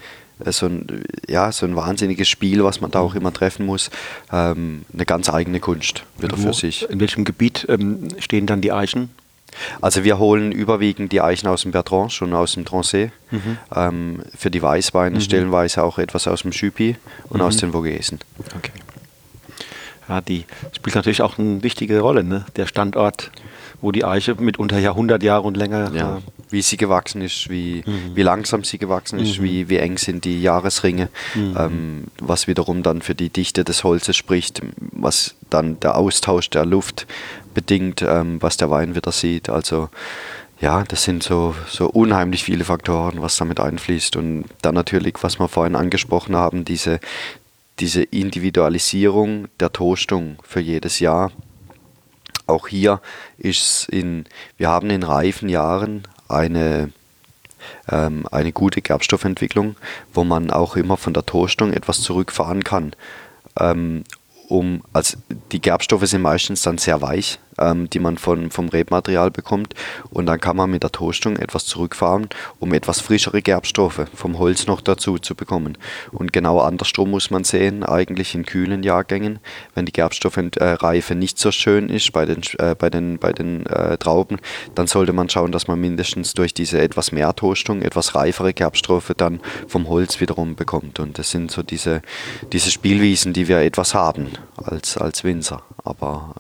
Speaker 2: äh, so ein, ja, so ein wahnsinniges Spiel, was man da auch immer treffen muss. Ähm, eine ganz eigene Kunst wieder für sich.
Speaker 1: In welchem Gebiet ähm, stehen dann die Eichen?
Speaker 2: Also wir holen überwiegend die Eichen aus dem Bertrange und aus dem Trancé. Mhm. Ähm, für die Weißweine mhm. stellenweise auch etwas aus dem Chupi und mhm. aus den Vogesen. Okay.
Speaker 1: Ja, die spielt natürlich auch eine wichtige Rolle, ne? der Standort wo die Eiche mitunter Jahrhundert Jahre und länger.
Speaker 2: Ja, äh, wie sie gewachsen ist, wie, mhm. wie langsam sie gewachsen ist, mhm. wie, wie eng sind die Jahresringe, mhm. ähm, was wiederum dann für die Dichte des Holzes spricht, was dann der Austausch der Luft bedingt, ähm, was der Wein wieder sieht. Also ja, das sind so, so unheimlich viele Faktoren, was damit einfließt. Und dann natürlich, was wir vorhin angesprochen haben, diese, diese Individualisierung der Toastung für jedes Jahr auch hier ist in, wir haben in reifen Jahren eine, ähm, eine gute Gerbstoffentwicklung, wo man auch immer von der Toastung etwas zurückfahren kann. Ähm, um, also die Gerbstoffe sind meistens dann sehr weich, ähm, die man von, vom Rebmaterial bekommt. Und dann kann man mit der Toastung etwas zurückfahren, um etwas frischere Gerbstoffe vom Holz noch dazu zu bekommen. Und genau andersrum muss man sehen, eigentlich in kühlen Jahrgängen, wenn die Gerbstoffreife nicht so schön ist bei den, äh, bei den, bei den äh, Trauben, dann sollte man schauen, dass man mindestens durch diese etwas mehr Toastung etwas reifere Gerbstoffe dann vom Holz wiederum bekommt. Und das sind so diese, diese Spielwiesen, die wir etwas haben als, als Winzer. Aber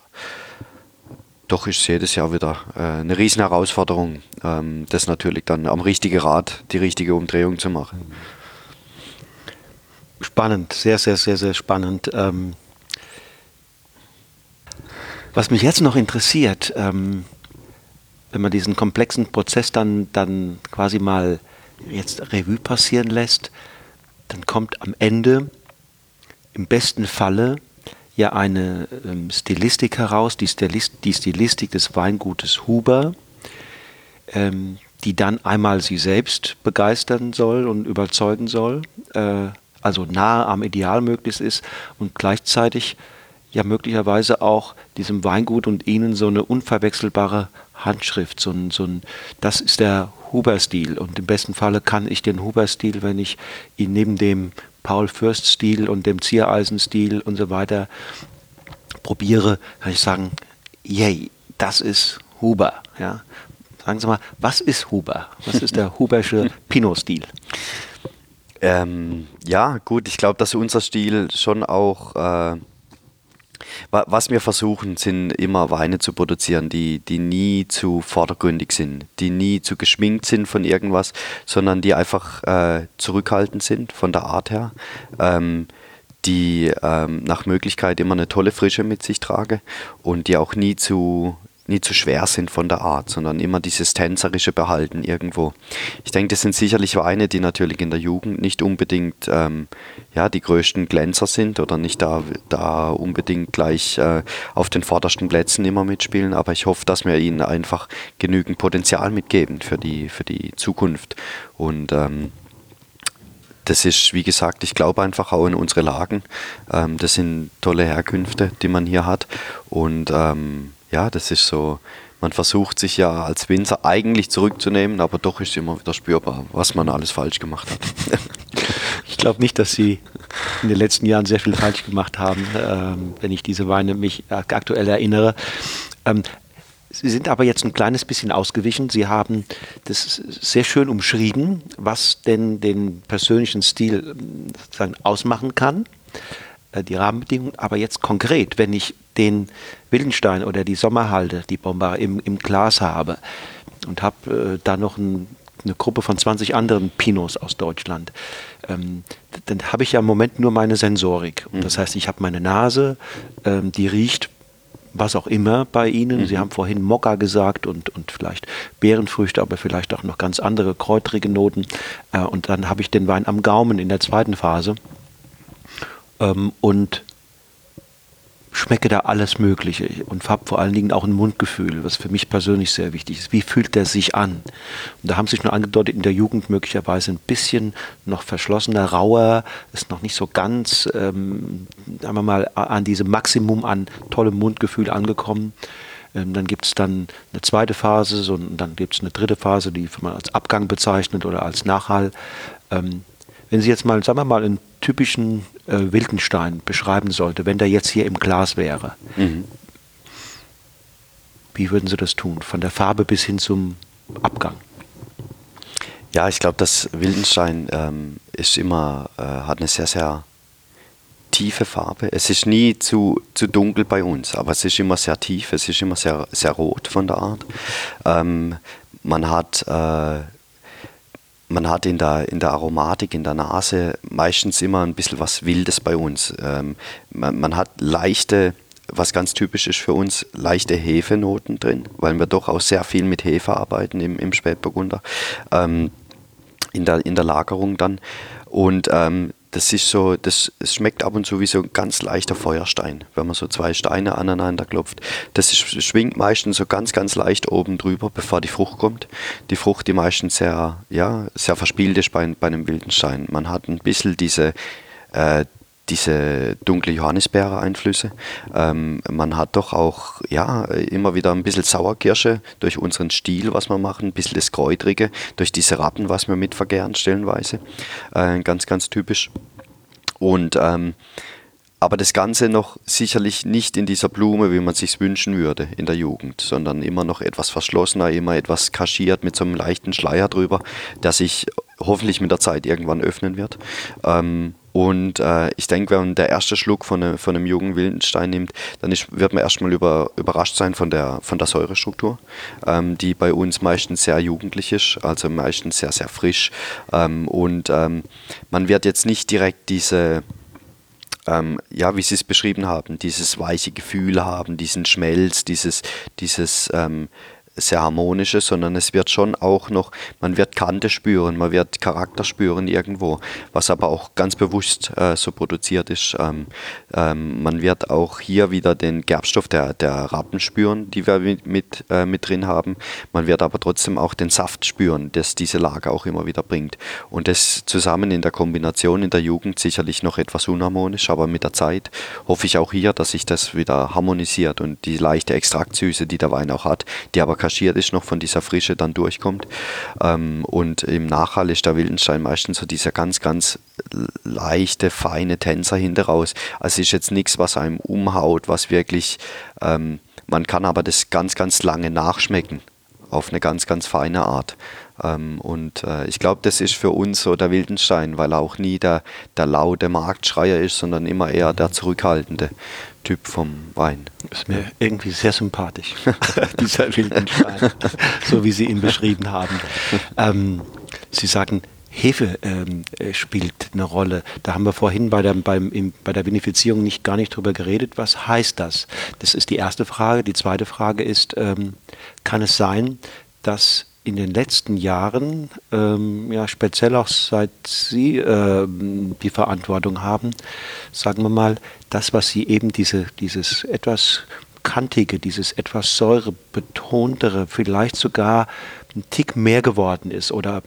Speaker 2: doch ist es jedes Jahr wieder äh, eine riesen Herausforderung, ähm, das natürlich dann am richtigen Rad die richtige Umdrehung zu machen.
Speaker 1: Spannend, sehr, sehr, sehr, sehr spannend. Ähm, was mich jetzt noch interessiert, ähm, wenn man diesen komplexen Prozess dann, dann quasi mal jetzt Revue passieren lässt, dann kommt am Ende im besten Falle ja eine ähm, Stilistik heraus, die, Stilist, die Stilistik des Weingutes Huber, ähm, die dann einmal sie selbst begeistern soll und überzeugen soll, äh, also nahe am Ideal möglichst ist und gleichzeitig ja möglicherweise auch diesem Weingut und ihnen so eine unverwechselbare Handschrift, so ein, so ein, das ist der Huber-Stil. Und im besten Falle kann ich den Huber-Stil, wenn ich ihn neben dem Paul Fürst-Stil und dem Ziereisen-Stil und so weiter probiere, kann ich sagen, yay, das ist Huber. Ja. Sagen Sie mal, was ist Huber? Was ist der Hubersche Pinot-Stil?
Speaker 2: Ähm, ja, gut, ich glaube, dass unser Stil schon auch äh, was wir versuchen, sind immer Weine zu produzieren, die, die nie zu vordergründig sind, die nie zu geschminkt sind von irgendwas, sondern die einfach äh, zurückhaltend sind von der Art her. Ähm, die ähm, nach Möglichkeit immer eine tolle Frische mit sich trage und die auch nie zu, nie zu schwer sind von der Art, sondern immer dieses tänzerische Behalten irgendwo. Ich denke, das sind sicherlich Weine, die natürlich in der Jugend nicht unbedingt ähm, ja, die größten Glänzer sind oder nicht da, da unbedingt gleich äh, auf den vordersten Plätzen immer mitspielen, aber ich hoffe, dass wir ihnen einfach genügend Potenzial mitgeben für die, für die Zukunft. Und ähm, das ist, wie gesagt, ich glaube einfach auch in unsere Lagen. Ähm, das sind tolle Herkünfte, die man hier hat. Und ähm, ja, das ist so, man versucht sich ja als Winzer eigentlich zurückzunehmen, aber doch ist immer wieder spürbar, was man alles falsch gemacht hat.
Speaker 1: ich glaube nicht, dass Sie in den letzten Jahren sehr viel falsch gemacht haben, ähm, wenn ich diese Weine mich aktuell erinnere. Ähm, Sie sind aber jetzt ein kleines bisschen ausgewichen. Sie haben das sehr schön umschrieben, was denn den persönlichen Stil sozusagen ausmachen kann, die Rahmenbedingungen. Aber jetzt konkret, wenn ich den Wildenstein oder die Sommerhalde, die Bomber im, im Glas habe und habe äh, da noch ein, eine Gruppe von 20 anderen Pinots aus Deutschland, ähm, dann habe ich ja im Moment nur meine Sensorik. Mhm. Das heißt, ich habe meine Nase, ähm, die riecht was auch immer bei Ihnen. Mhm. Sie haben vorhin Mokka gesagt und, und vielleicht Beerenfrüchte, aber vielleicht auch noch ganz andere kräutrige Noten. Äh, und dann habe ich den Wein am Gaumen in der zweiten Phase. Ähm, und schmecke da alles Mögliche und habe vor allen Dingen auch ein Mundgefühl, was für mich persönlich sehr wichtig ist. Wie fühlt der sich an? Und da haben sich nur angedeutet, in der Jugend möglicherweise ein bisschen noch verschlossener, rauer, ist noch nicht so ganz, ähm, sagen wir mal, an diesem Maximum an tollem Mundgefühl angekommen. Ähm, dann gibt es dann eine zweite Phase und dann gibt es eine dritte Phase, die man als Abgang bezeichnet oder als Nachhall. Ähm, wenn Sie jetzt mal, sagen wir mal, einen typischen äh, Wildenstein beschreiben sollte, wenn der jetzt hier im Glas wäre, mhm. wie würden Sie das tun? Von der Farbe bis hin zum Abgang?
Speaker 2: Ja, ich glaube, das Wildenstein ähm, ist immer, äh, hat eine sehr, sehr tiefe Farbe. Es ist nie zu, zu dunkel bei uns, aber es ist immer sehr tief, es ist immer sehr, sehr rot von der Art. Ähm, man hat, äh, man hat in, der, in der Aromatik, in der Nase meistens immer ein bisschen was Wildes bei uns. Ähm, man, man hat leichte was ganz typisch ist für uns, leichte Hefenoten drin, weil wir doch auch sehr viel mit Hefe arbeiten im, im Spätburgunder, ähm, in, der, in der Lagerung dann. Und ähm, das ist so, das, es schmeckt ab und zu wie so ein ganz leichter Feuerstein, wenn man so zwei Steine aneinander klopft. Das ist, schwingt meistens so ganz, ganz leicht oben drüber, bevor die Frucht kommt. Die Frucht, die meistens sehr, ja, sehr verspielt ist bei, bei einem wilden Stein. Man hat ein bisschen diese, äh, diese dunkle Johannisbeere-Einflüsse. Ähm, man hat doch auch ja, immer wieder ein bisschen Sauerkirsche durch unseren Stil, was wir machen, ein bisschen das Kräutrige, durch diese Rappen, was wir mit vergären stellenweise. Äh, ganz, ganz typisch. Und ähm, aber das Ganze noch sicherlich nicht in dieser Blume, wie man sich wünschen würde in der Jugend, sondern immer noch etwas verschlossener, immer etwas kaschiert mit so einem leichten Schleier drüber, der sich hoffentlich mit der Zeit irgendwann öffnen wird. Ähm, und äh, ich denke, wenn man der erste Schluck von, ne, von einem jungen Wildenstein nimmt, dann ist, wird man erstmal über, überrascht sein von der, von der Säurestruktur, ähm, die bei uns meistens sehr jugendlich ist, also meistens sehr, sehr frisch. Ähm, und ähm, man wird jetzt nicht direkt diese, ähm, ja, wie Sie es beschrieben haben, dieses weiche Gefühl haben, diesen Schmelz, dieses, dieses ähm, sehr harmonische, sondern es wird schon auch noch, man wird Kante spüren, man wird Charakter spüren irgendwo, was aber auch ganz bewusst äh, so produziert ist. Ähm, ähm, man wird auch hier wieder den Gerbstoff der, der Rappen spüren, die wir mit, mit, äh, mit drin haben. Man wird aber trotzdem auch den Saft spüren, das diese Lage auch immer wieder bringt. Und das zusammen in der Kombination in der Jugend sicherlich noch etwas unharmonisch, aber mit der Zeit hoffe ich auch hier, dass sich das wieder harmonisiert und die leichte Extraktsüße, die der Wein auch hat, die aber kaschiert ist, noch von dieser Frische dann durchkommt. Ähm, und im Nachhall ist der Wildenstein meistens so dieser ganz, ganz leichte, feine Tänzer hinter raus. Also es ist jetzt nichts, was einem umhaut, was wirklich, ähm, man kann aber das ganz, ganz lange nachschmecken auf eine ganz, ganz feine Art. Ähm, und äh, ich glaube, das ist für uns so der Wildenstein, weil er auch nie der, der laute Marktschreier ist, sondern immer eher der zurückhaltende Typ vom Wein.
Speaker 1: Ist mir irgendwie sehr sympathisch, dieser Wildenstein, so wie Sie ihn beschrieben haben. Ähm, Sie sagen, Hefe ähm, äh, spielt eine Rolle. Da haben wir vorhin bei der, beim, im, bei der Vinifizierung nicht, gar nicht drüber geredet. Was heißt das? Das ist die erste Frage. Die zweite Frage ist, ähm, kann es sein, dass in den letzten Jahren, ähm, ja speziell auch seit Sie äh, die Verantwortung haben, sagen wir mal, das, was Sie eben diese, dieses etwas kantige, dieses etwas säurebetontere, vielleicht sogar ein Tick mehr geworden ist oder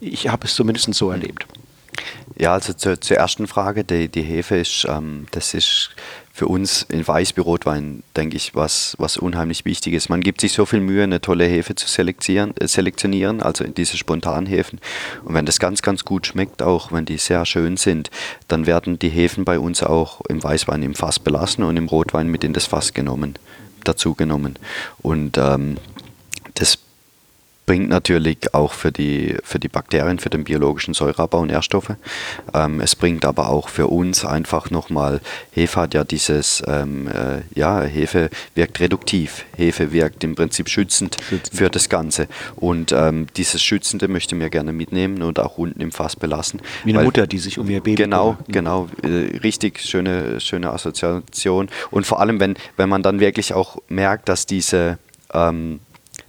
Speaker 1: ich habe es zumindest so erlebt.
Speaker 2: Ja, also zur, zur ersten Frage, die, die Hefe ist, ähm, das ist für uns in Weißbierrotwein, denke ich, was, was unheimlich wichtig ist. Man gibt sich so viel Mühe, eine tolle Hefe zu selektionieren, äh, selektionieren, also diese Spontanhefen. Und wenn das ganz, ganz gut schmeckt, auch wenn die sehr schön sind, dann werden die Hefen bei uns auch im Weißwein im Fass belassen und im Rotwein mit in das Fass genommen, dazu genommen. Und ähm, das bringt natürlich auch für die, für die Bakterien, für den biologischen Säureabbau Nährstoffe. Ähm, es bringt aber auch für uns einfach nochmal, Hefe hat ja dieses, ähm, äh, ja, Hefe wirkt reduktiv. Hefe wirkt im Prinzip schützend, schützend. für das Ganze. Und ähm, dieses Schützende möchte mir gerne mitnehmen und auch unten im Fass belassen.
Speaker 1: Wie eine weil, Mutter, die sich um ihr Baby
Speaker 2: Genau, kümmert. genau. Äh, richtig schöne, schöne Assoziation. Und vor allem, wenn, wenn man dann wirklich auch merkt, dass diese ähm,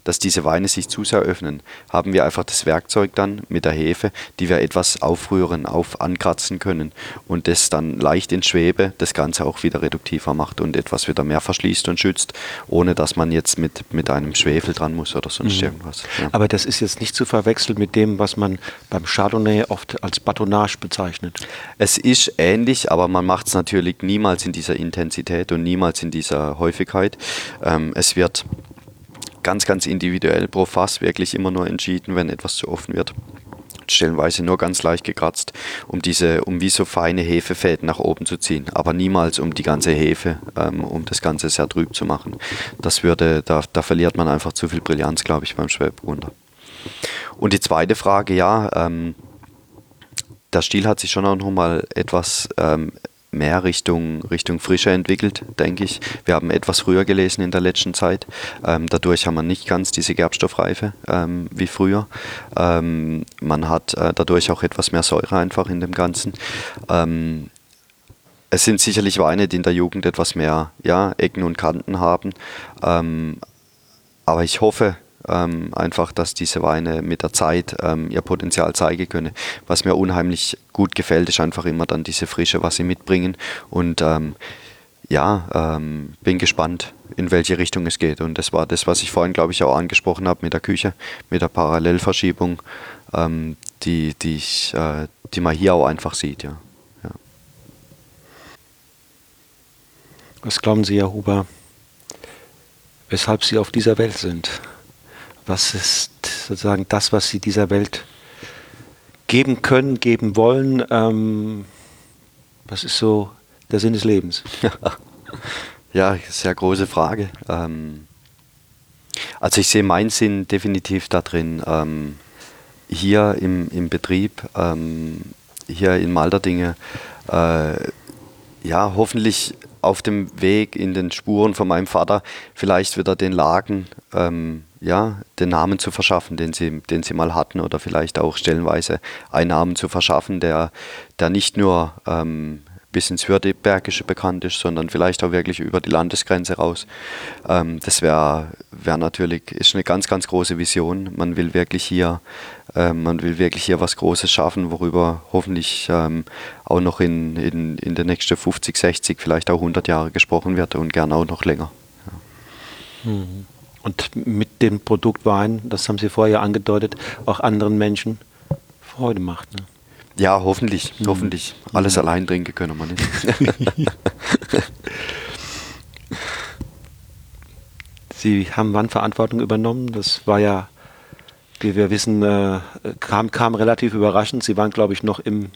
Speaker 2: dass diese Weine sich zu sehr öffnen, haben wir einfach das Werkzeug dann mit der Hefe, die wir etwas aufrühren, auf ankratzen können und das dann leicht in Schwebe das Ganze auch wieder reduktiver macht und etwas wieder mehr verschließt und schützt, ohne dass man jetzt mit, mit einem Schwefel dran muss oder sonst mhm. irgendwas.
Speaker 1: Ja. Aber das ist jetzt nicht zu verwechseln mit dem, was man beim Chardonnay oft als Batonnage bezeichnet.
Speaker 2: Es ist ähnlich, aber man macht es natürlich niemals in dieser Intensität und niemals in dieser Häufigkeit. Ähm, es wird ganz, ganz individuell pro Fass wirklich immer nur entschieden, wenn etwas zu offen wird. Stellenweise nur ganz leicht gekratzt, um diese, um wie so feine Hefefäden nach oben zu ziehen, aber niemals um die ganze Hefe, ähm, um das Ganze sehr trüb zu machen. Das würde, da, da verliert man einfach zu viel Brillanz, glaube ich, beim Schwäbburgunder. Und die zweite Frage, ja, ähm, der Stil hat sich schon auch nochmal etwas ähm, mehr Richtung, Richtung Frische entwickelt, denke ich. Wir haben etwas früher gelesen in der letzten Zeit. Ähm, dadurch haben wir nicht ganz diese Gerbstoffreife ähm, wie früher. Ähm, man hat äh, dadurch auch etwas mehr Säure einfach in dem Ganzen. Ähm, es sind sicherlich Weine, die in der Jugend etwas mehr ja, Ecken und Kanten haben. Ähm, aber ich hoffe, ähm, einfach, dass diese Weine mit der Zeit ähm, ihr Potenzial zeigen können. Was mir unheimlich gut gefällt, ist einfach immer dann diese Frische, was sie mitbringen. Und ähm, ja, ähm, bin gespannt, in welche Richtung es geht. Und das war das, was ich vorhin, glaube ich, auch angesprochen habe mit der Küche, mit der Parallelverschiebung, ähm, die, die, ich, äh, die man hier auch einfach sieht. Ja. ja.
Speaker 1: Was glauben Sie, Herr Huber, weshalb Sie auf dieser Welt sind? Was ist sozusagen das, was Sie dieser Welt geben können, geben wollen? Ähm, was ist so der Sinn des Lebens?
Speaker 2: ja, sehr große Frage. Ähm, also ich sehe meinen Sinn definitiv darin, ähm, hier im, im Betrieb, ähm, hier in Malderdinge, äh, ja, hoffentlich auf dem Weg in den Spuren von meinem Vater vielleicht wieder den Lagen ähm, ja, den Namen zu verschaffen, den sie, den sie mal hatten oder vielleicht auch stellenweise einen Namen zu verschaffen, der, der nicht nur ähm, bis ins Württembergische bekannt ist, sondern vielleicht auch wirklich über die Landesgrenze raus. Ähm, das wäre wär natürlich, ist eine ganz, ganz große Vision. Man will wirklich hier, äh, man will wirklich hier was Großes schaffen, worüber hoffentlich ähm, auch noch in, in, in den nächsten 50, 60, vielleicht auch 100 Jahre gesprochen wird und gern auch noch länger.
Speaker 1: Ja. Mhm und mit dem Produkt Wein, das haben Sie vorher angedeutet, auch anderen Menschen Freude macht. Ne?
Speaker 2: Ja, hoffentlich, mhm. hoffentlich. Alles mhm. allein trinken können wir nicht.
Speaker 1: Sie haben wann Verantwortung übernommen? Das war ja, wie wir wissen, äh, kam, kam relativ überraschend. Sie waren, glaube ich, noch im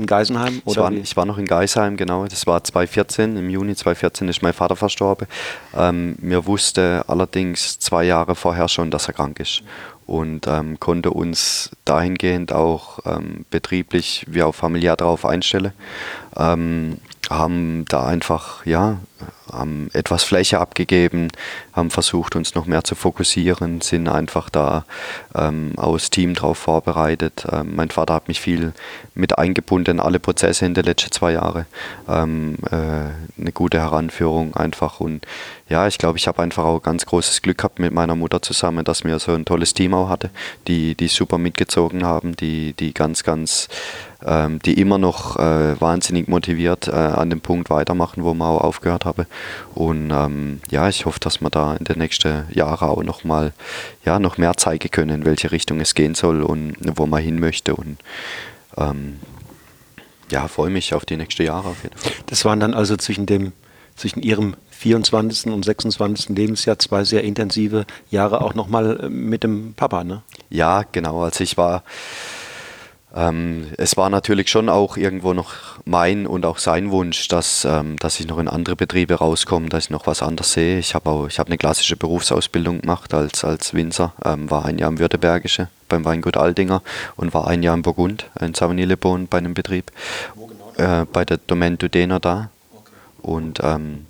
Speaker 1: in Geisenheim?
Speaker 2: Oder ich, war, ich war noch in Geisenheim, genau. Das war 2014. Im Juni 2014 ist mein Vater verstorben. Ähm, mir wusste allerdings zwei Jahre vorher schon, dass er krank ist. Und ähm, konnte uns dahingehend auch ähm, betrieblich wie auch familiär darauf einstellen. Ähm, haben da einfach ja haben etwas Fläche abgegeben, haben versucht, uns noch mehr zu fokussieren, sind einfach da ähm, aus Team drauf vorbereitet. Ähm, mein Vater hat mich viel mit eingebunden in alle Prozesse in den letzten zwei Jahren. Ähm, äh, eine gute Heranführung einfach und ja, ich glaube, ich habe einfach auch ganz großes Glück gehabt mit meiner Mutter zusammen, dass wir so ein tolles Team auch hatte, die, die super mitgezogen haben, die, die ganz, ganz ähm, die immer noch äh, wahnsinnig motiviert äh, an dem Punkt weitermachen, wo wir auch aufgehört haben. Und ähm, ja, ich hoffe, dass wir da in den nächsten Jahren auch noch mal ja, noch mehr zeigen können, in welche Richtung es gehen soll und wo man hin möchte. Und ähm, ja, freue mich auf die nächsten Jahre auf jeden Fall.
Speaker 1: Das waren dann also zwischen dem zwischen ihrem 24. und 26. Lebensjahr zwei sehr intensive Jahre auch nochmal äh, mit dem Papa, ne?
Speaker 2: Ja, genau. Also ich war ähm, es war natürlich schon auch irgendwo noch mein und auch sein Wunsch, dass, ähm, dass ich noch in andere Betriebe rauskomme, dass ich noch was anderes sehe. Ich habe habe eine klassische Berufsausbildung gemacht als, als Winzer, ähm, war ein Jahr im Württembergische beim Weingut Aldinger und war ein Jahr in Burgund, in Sauvigny-le-Bon bei einem Betrieb, genau? äh, bei der Domaine du Dena da. Okay. Und ähm,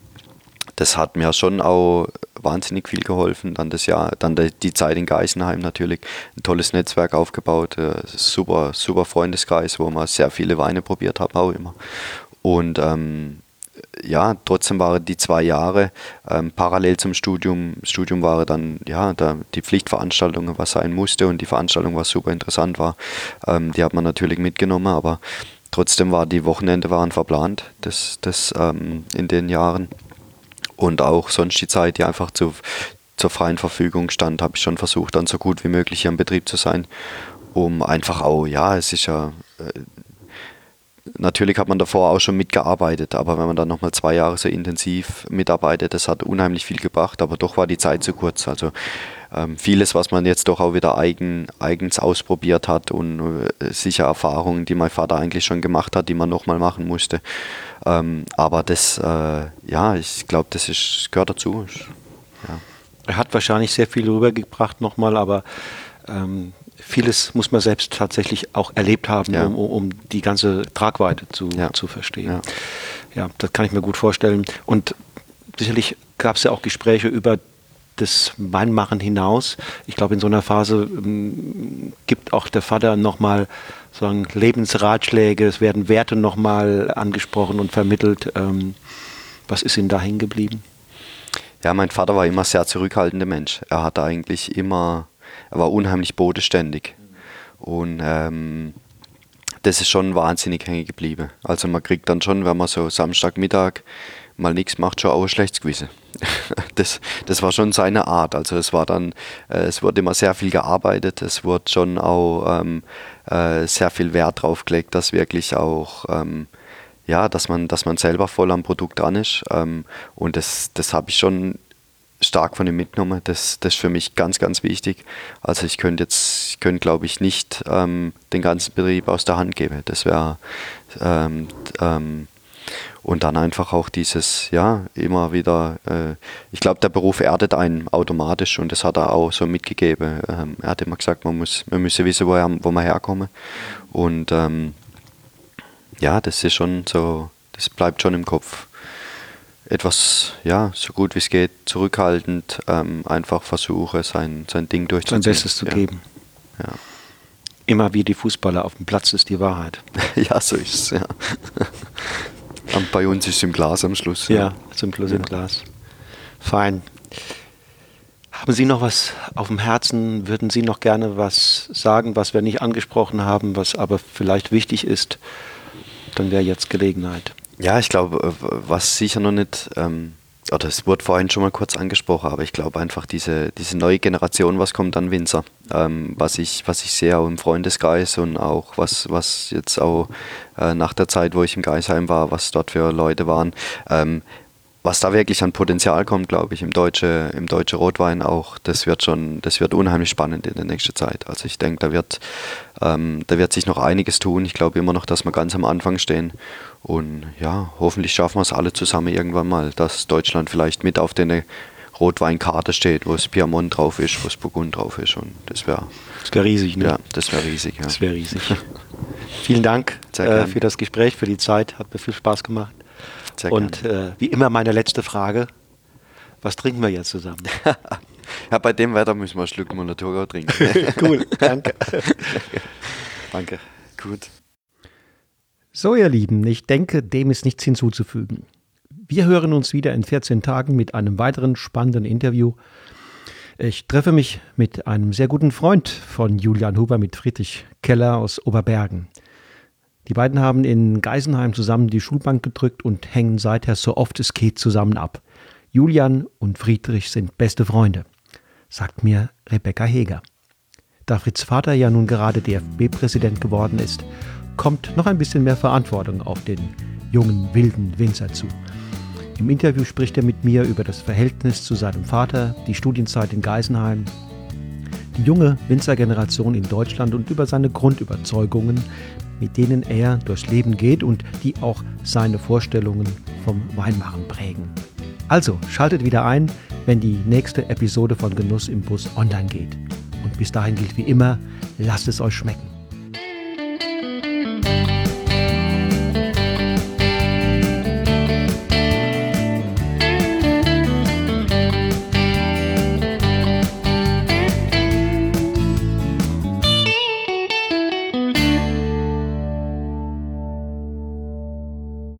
Speaker 2: das hat mir schon auch wahnsinnig viel geholfen. Dann das Jahr, dann die Zeit in Geisenheim natürlich, ein tolles Netzwerk aufgebaut, äh, super, super Freundeskreis, wo wir sehr viele Weine probiert haben, auch immer. Und ähm, ja, trotzdem waren die zwei Jahre ähm, parallel zum Studium. Studium war dann ja da die Pflichtveranstaltung, was sein musste und die Veranstaltung, was super interessant war. Ähm, die hat man natürlich mitgenommen, aber trotzdem war die Wochenende waren verplant, das, das ähm, in den Jahren und auch sonst die Zeit, die einfach zu, zur freien Verfügung stand, habe ich schon versucht, dann so gut wie möglich hier im Betrieb zu sein, um einfach auch, ja, es ist ja äh, Natürlich hat man davor auch schon mitgearbeitet, aber wenn man dann nochmal zwei Jahre so intensiv mitarbeitet, das hat unheimlich viel gebracht, aber doch war die Zeit zu kurz. Also ähm, vieles, was man jetzt doch auch wieder eigen, eigens ausprobiert hat und äh, sicher Erfahrungen, die mein Vater eigentlich schon gemacht hat, die man nochmal machen musste. Ähm, aber das, äh, ja, ich glaube, das ist, gehört dazu.
Speaker 1: Ja. Er hat wahrscheinlich sehr viel rübergebracht nochmal, aber ähm, vieles muss man selbst tatsächlich auch erlebt haben, ja. um, um, die ganze Tragweite zu, ja. zu verstehen. Ja. ja, das kann ich mir gut vorstellen. Und sicherlich gab es ja auch Gespräche über das Weinmachen hinaus. Ich glaube, in so einer Phase ähm, gibt auch der Vater nochmal sagen, Lebensratschläge, es werden Werte nochmal angesprochen und vermittelt. Ähm, was ist Ihnen da hängen geblieben?
Speaker 2: Ja, mein Vater war immer sehr zurückhaltender Mensch. Er hatte eigentlich immer er war unheimlich bodenständig. Und ähm, das ist schon wahnsinnig hängen geblieben. Also man kriegt dann schon, wenn man so Samstagmittag mal nichts macht, schon auch ein schlechtes Gewissen. das, das war schon seine Art. Also es war dann, äh, es wurde immer sehr viel gearbeitet, es wurde schon auch ähm, äh, sehr viel Wert drauf gelegt, dass wirklich auch ähm, ja, dass man, dass man selber voll am Produkt dran ist. Ähm, und das, das habe ich schon stark von ihm mitgenommen. Das, das ist für mich ganz, ganz wichtig. Also ich könnte jetzt, könnte glaube ich nicht ähm, den ganzen Betrieb aus der Hand geben. Das wäre ähm, ähm, und dann einfach auch dieses, ja, immer wieder, äh, ich glaube, der Beruf erdet einen automatisch und das hat er auch so mitgegeben. Ähm, er hat immer gesagt, man muss, man müsse wissen, wo, er, wo man herkommt. Und ähm, ja, das ist schon so, das bleibt schon im Kopf etwas, ja, so gut wie es geht, zurückhaltend, ähm, einfach versuche, sein, sein Ding durchzuziehen.
Speaker 1: Sein Bestes zu ja. geben. Ja. Immer wie die Fußballer auf dem Platz ist die Wahrheit.
Speaker 2: ja, so ist es, ja. Und bei uns ist es im Glas am Schluss.
Speaker 1: Ja, ja zum Schluss ja. im Glas. Fein. Haben Sie noch was auf dem Herzen? Würden Sie noch gerne was sagen, was wir nicht angesprochen haben, was aber vielleicht wichtig ist? Dann wäre jetzt Gelegenheit.
Speaker 2: Ja, ich glaube, äh, was sicher noch nicht, ähm, oder es wurde vorhin schon mal kurz angesprochen, aber ich glaube einfach diese, diese neue Generation, was kommt an Winzer, ähm, was, ich, was ich sehe auch im Freundeskreis und auch was, was jetzt auch äh, nach der Zeit, wo ich im Geisheim war, was dort für Leute waren, ähm, was da wirklich an Potenzial kommt, glaube ich, im deutsche, im deutsche Rotwein auch, das wird schon, das wird unheimlich spannend in der nächsten Zeit. Also ich denke, da wird, ähm, da wird sich noch einiges tun. Ich glaube immer noch, dass wir ganz am Anfang stehen. Und ja, hoffentlich schaffen wir es alle zusammen irgendwann mal, dass Deutschland vielleicht mit auf der Rotweinkarte steht, wo es Piemont drauf ist, wo es Burgund drauf ist. Und das wäre
Speaker 1: das wäre riesig, ne?
Speaker 2: Ja, das wäre riesig. Ja.
Speaker 1: Das wäre riesig. Vielen Dank äh, für das Gespräch, für die Zeit. Hat mir viel Spaß gemacht. Sehr Und äh, wie immer meine letzte Frage. Was trinken wir jetzt zusammen?
Speaker 2: ja, bei dem Wetter müssen wir einen Schluck Monatorgau trinken.
Speaker 1: cool, danke.
Speaker 2: danke. Gut.
Speaker 1: So, ihr Lieben, ich denke, dem ist nichts hinzuzufügen. Wir hören uns wieder in 14 Tagen mit einem weiteren spannenden Interview. Ich treffe mich mit einem sehr guten Freund von Julian Huber, mit Friedrich Keller aus Oberbergen. Die beiden haben in Geisenheim zusammen die Schulbank gedrückt und hängen seither so oft es geht zusammen ab. Julian und Friedrich sind beste Freunde, sagt mir Rebecca Heger. Da Fritz Vater ja nun gerade DFB-Präsident geworden ist, kommt noch ein bisschen mehr Verantwortung auf den jungen, wilden Winzer zu. Im Interview spricht er mit mir über das Verhältnis zu seinem Vater, die Studienzeit in Geisenheim, die junge Winzergeneration in Deutschland und über seine Grundüberzeugungen, mit denen er durchs Leben geht und die auch seine Vorstellungen vom Weinmachen prägen. Also schaltet wieder ein, wenn die nächste Episode von Genuss im Bus online geht. Und bis dahin gilt wie immer, lasst es euch schmecken.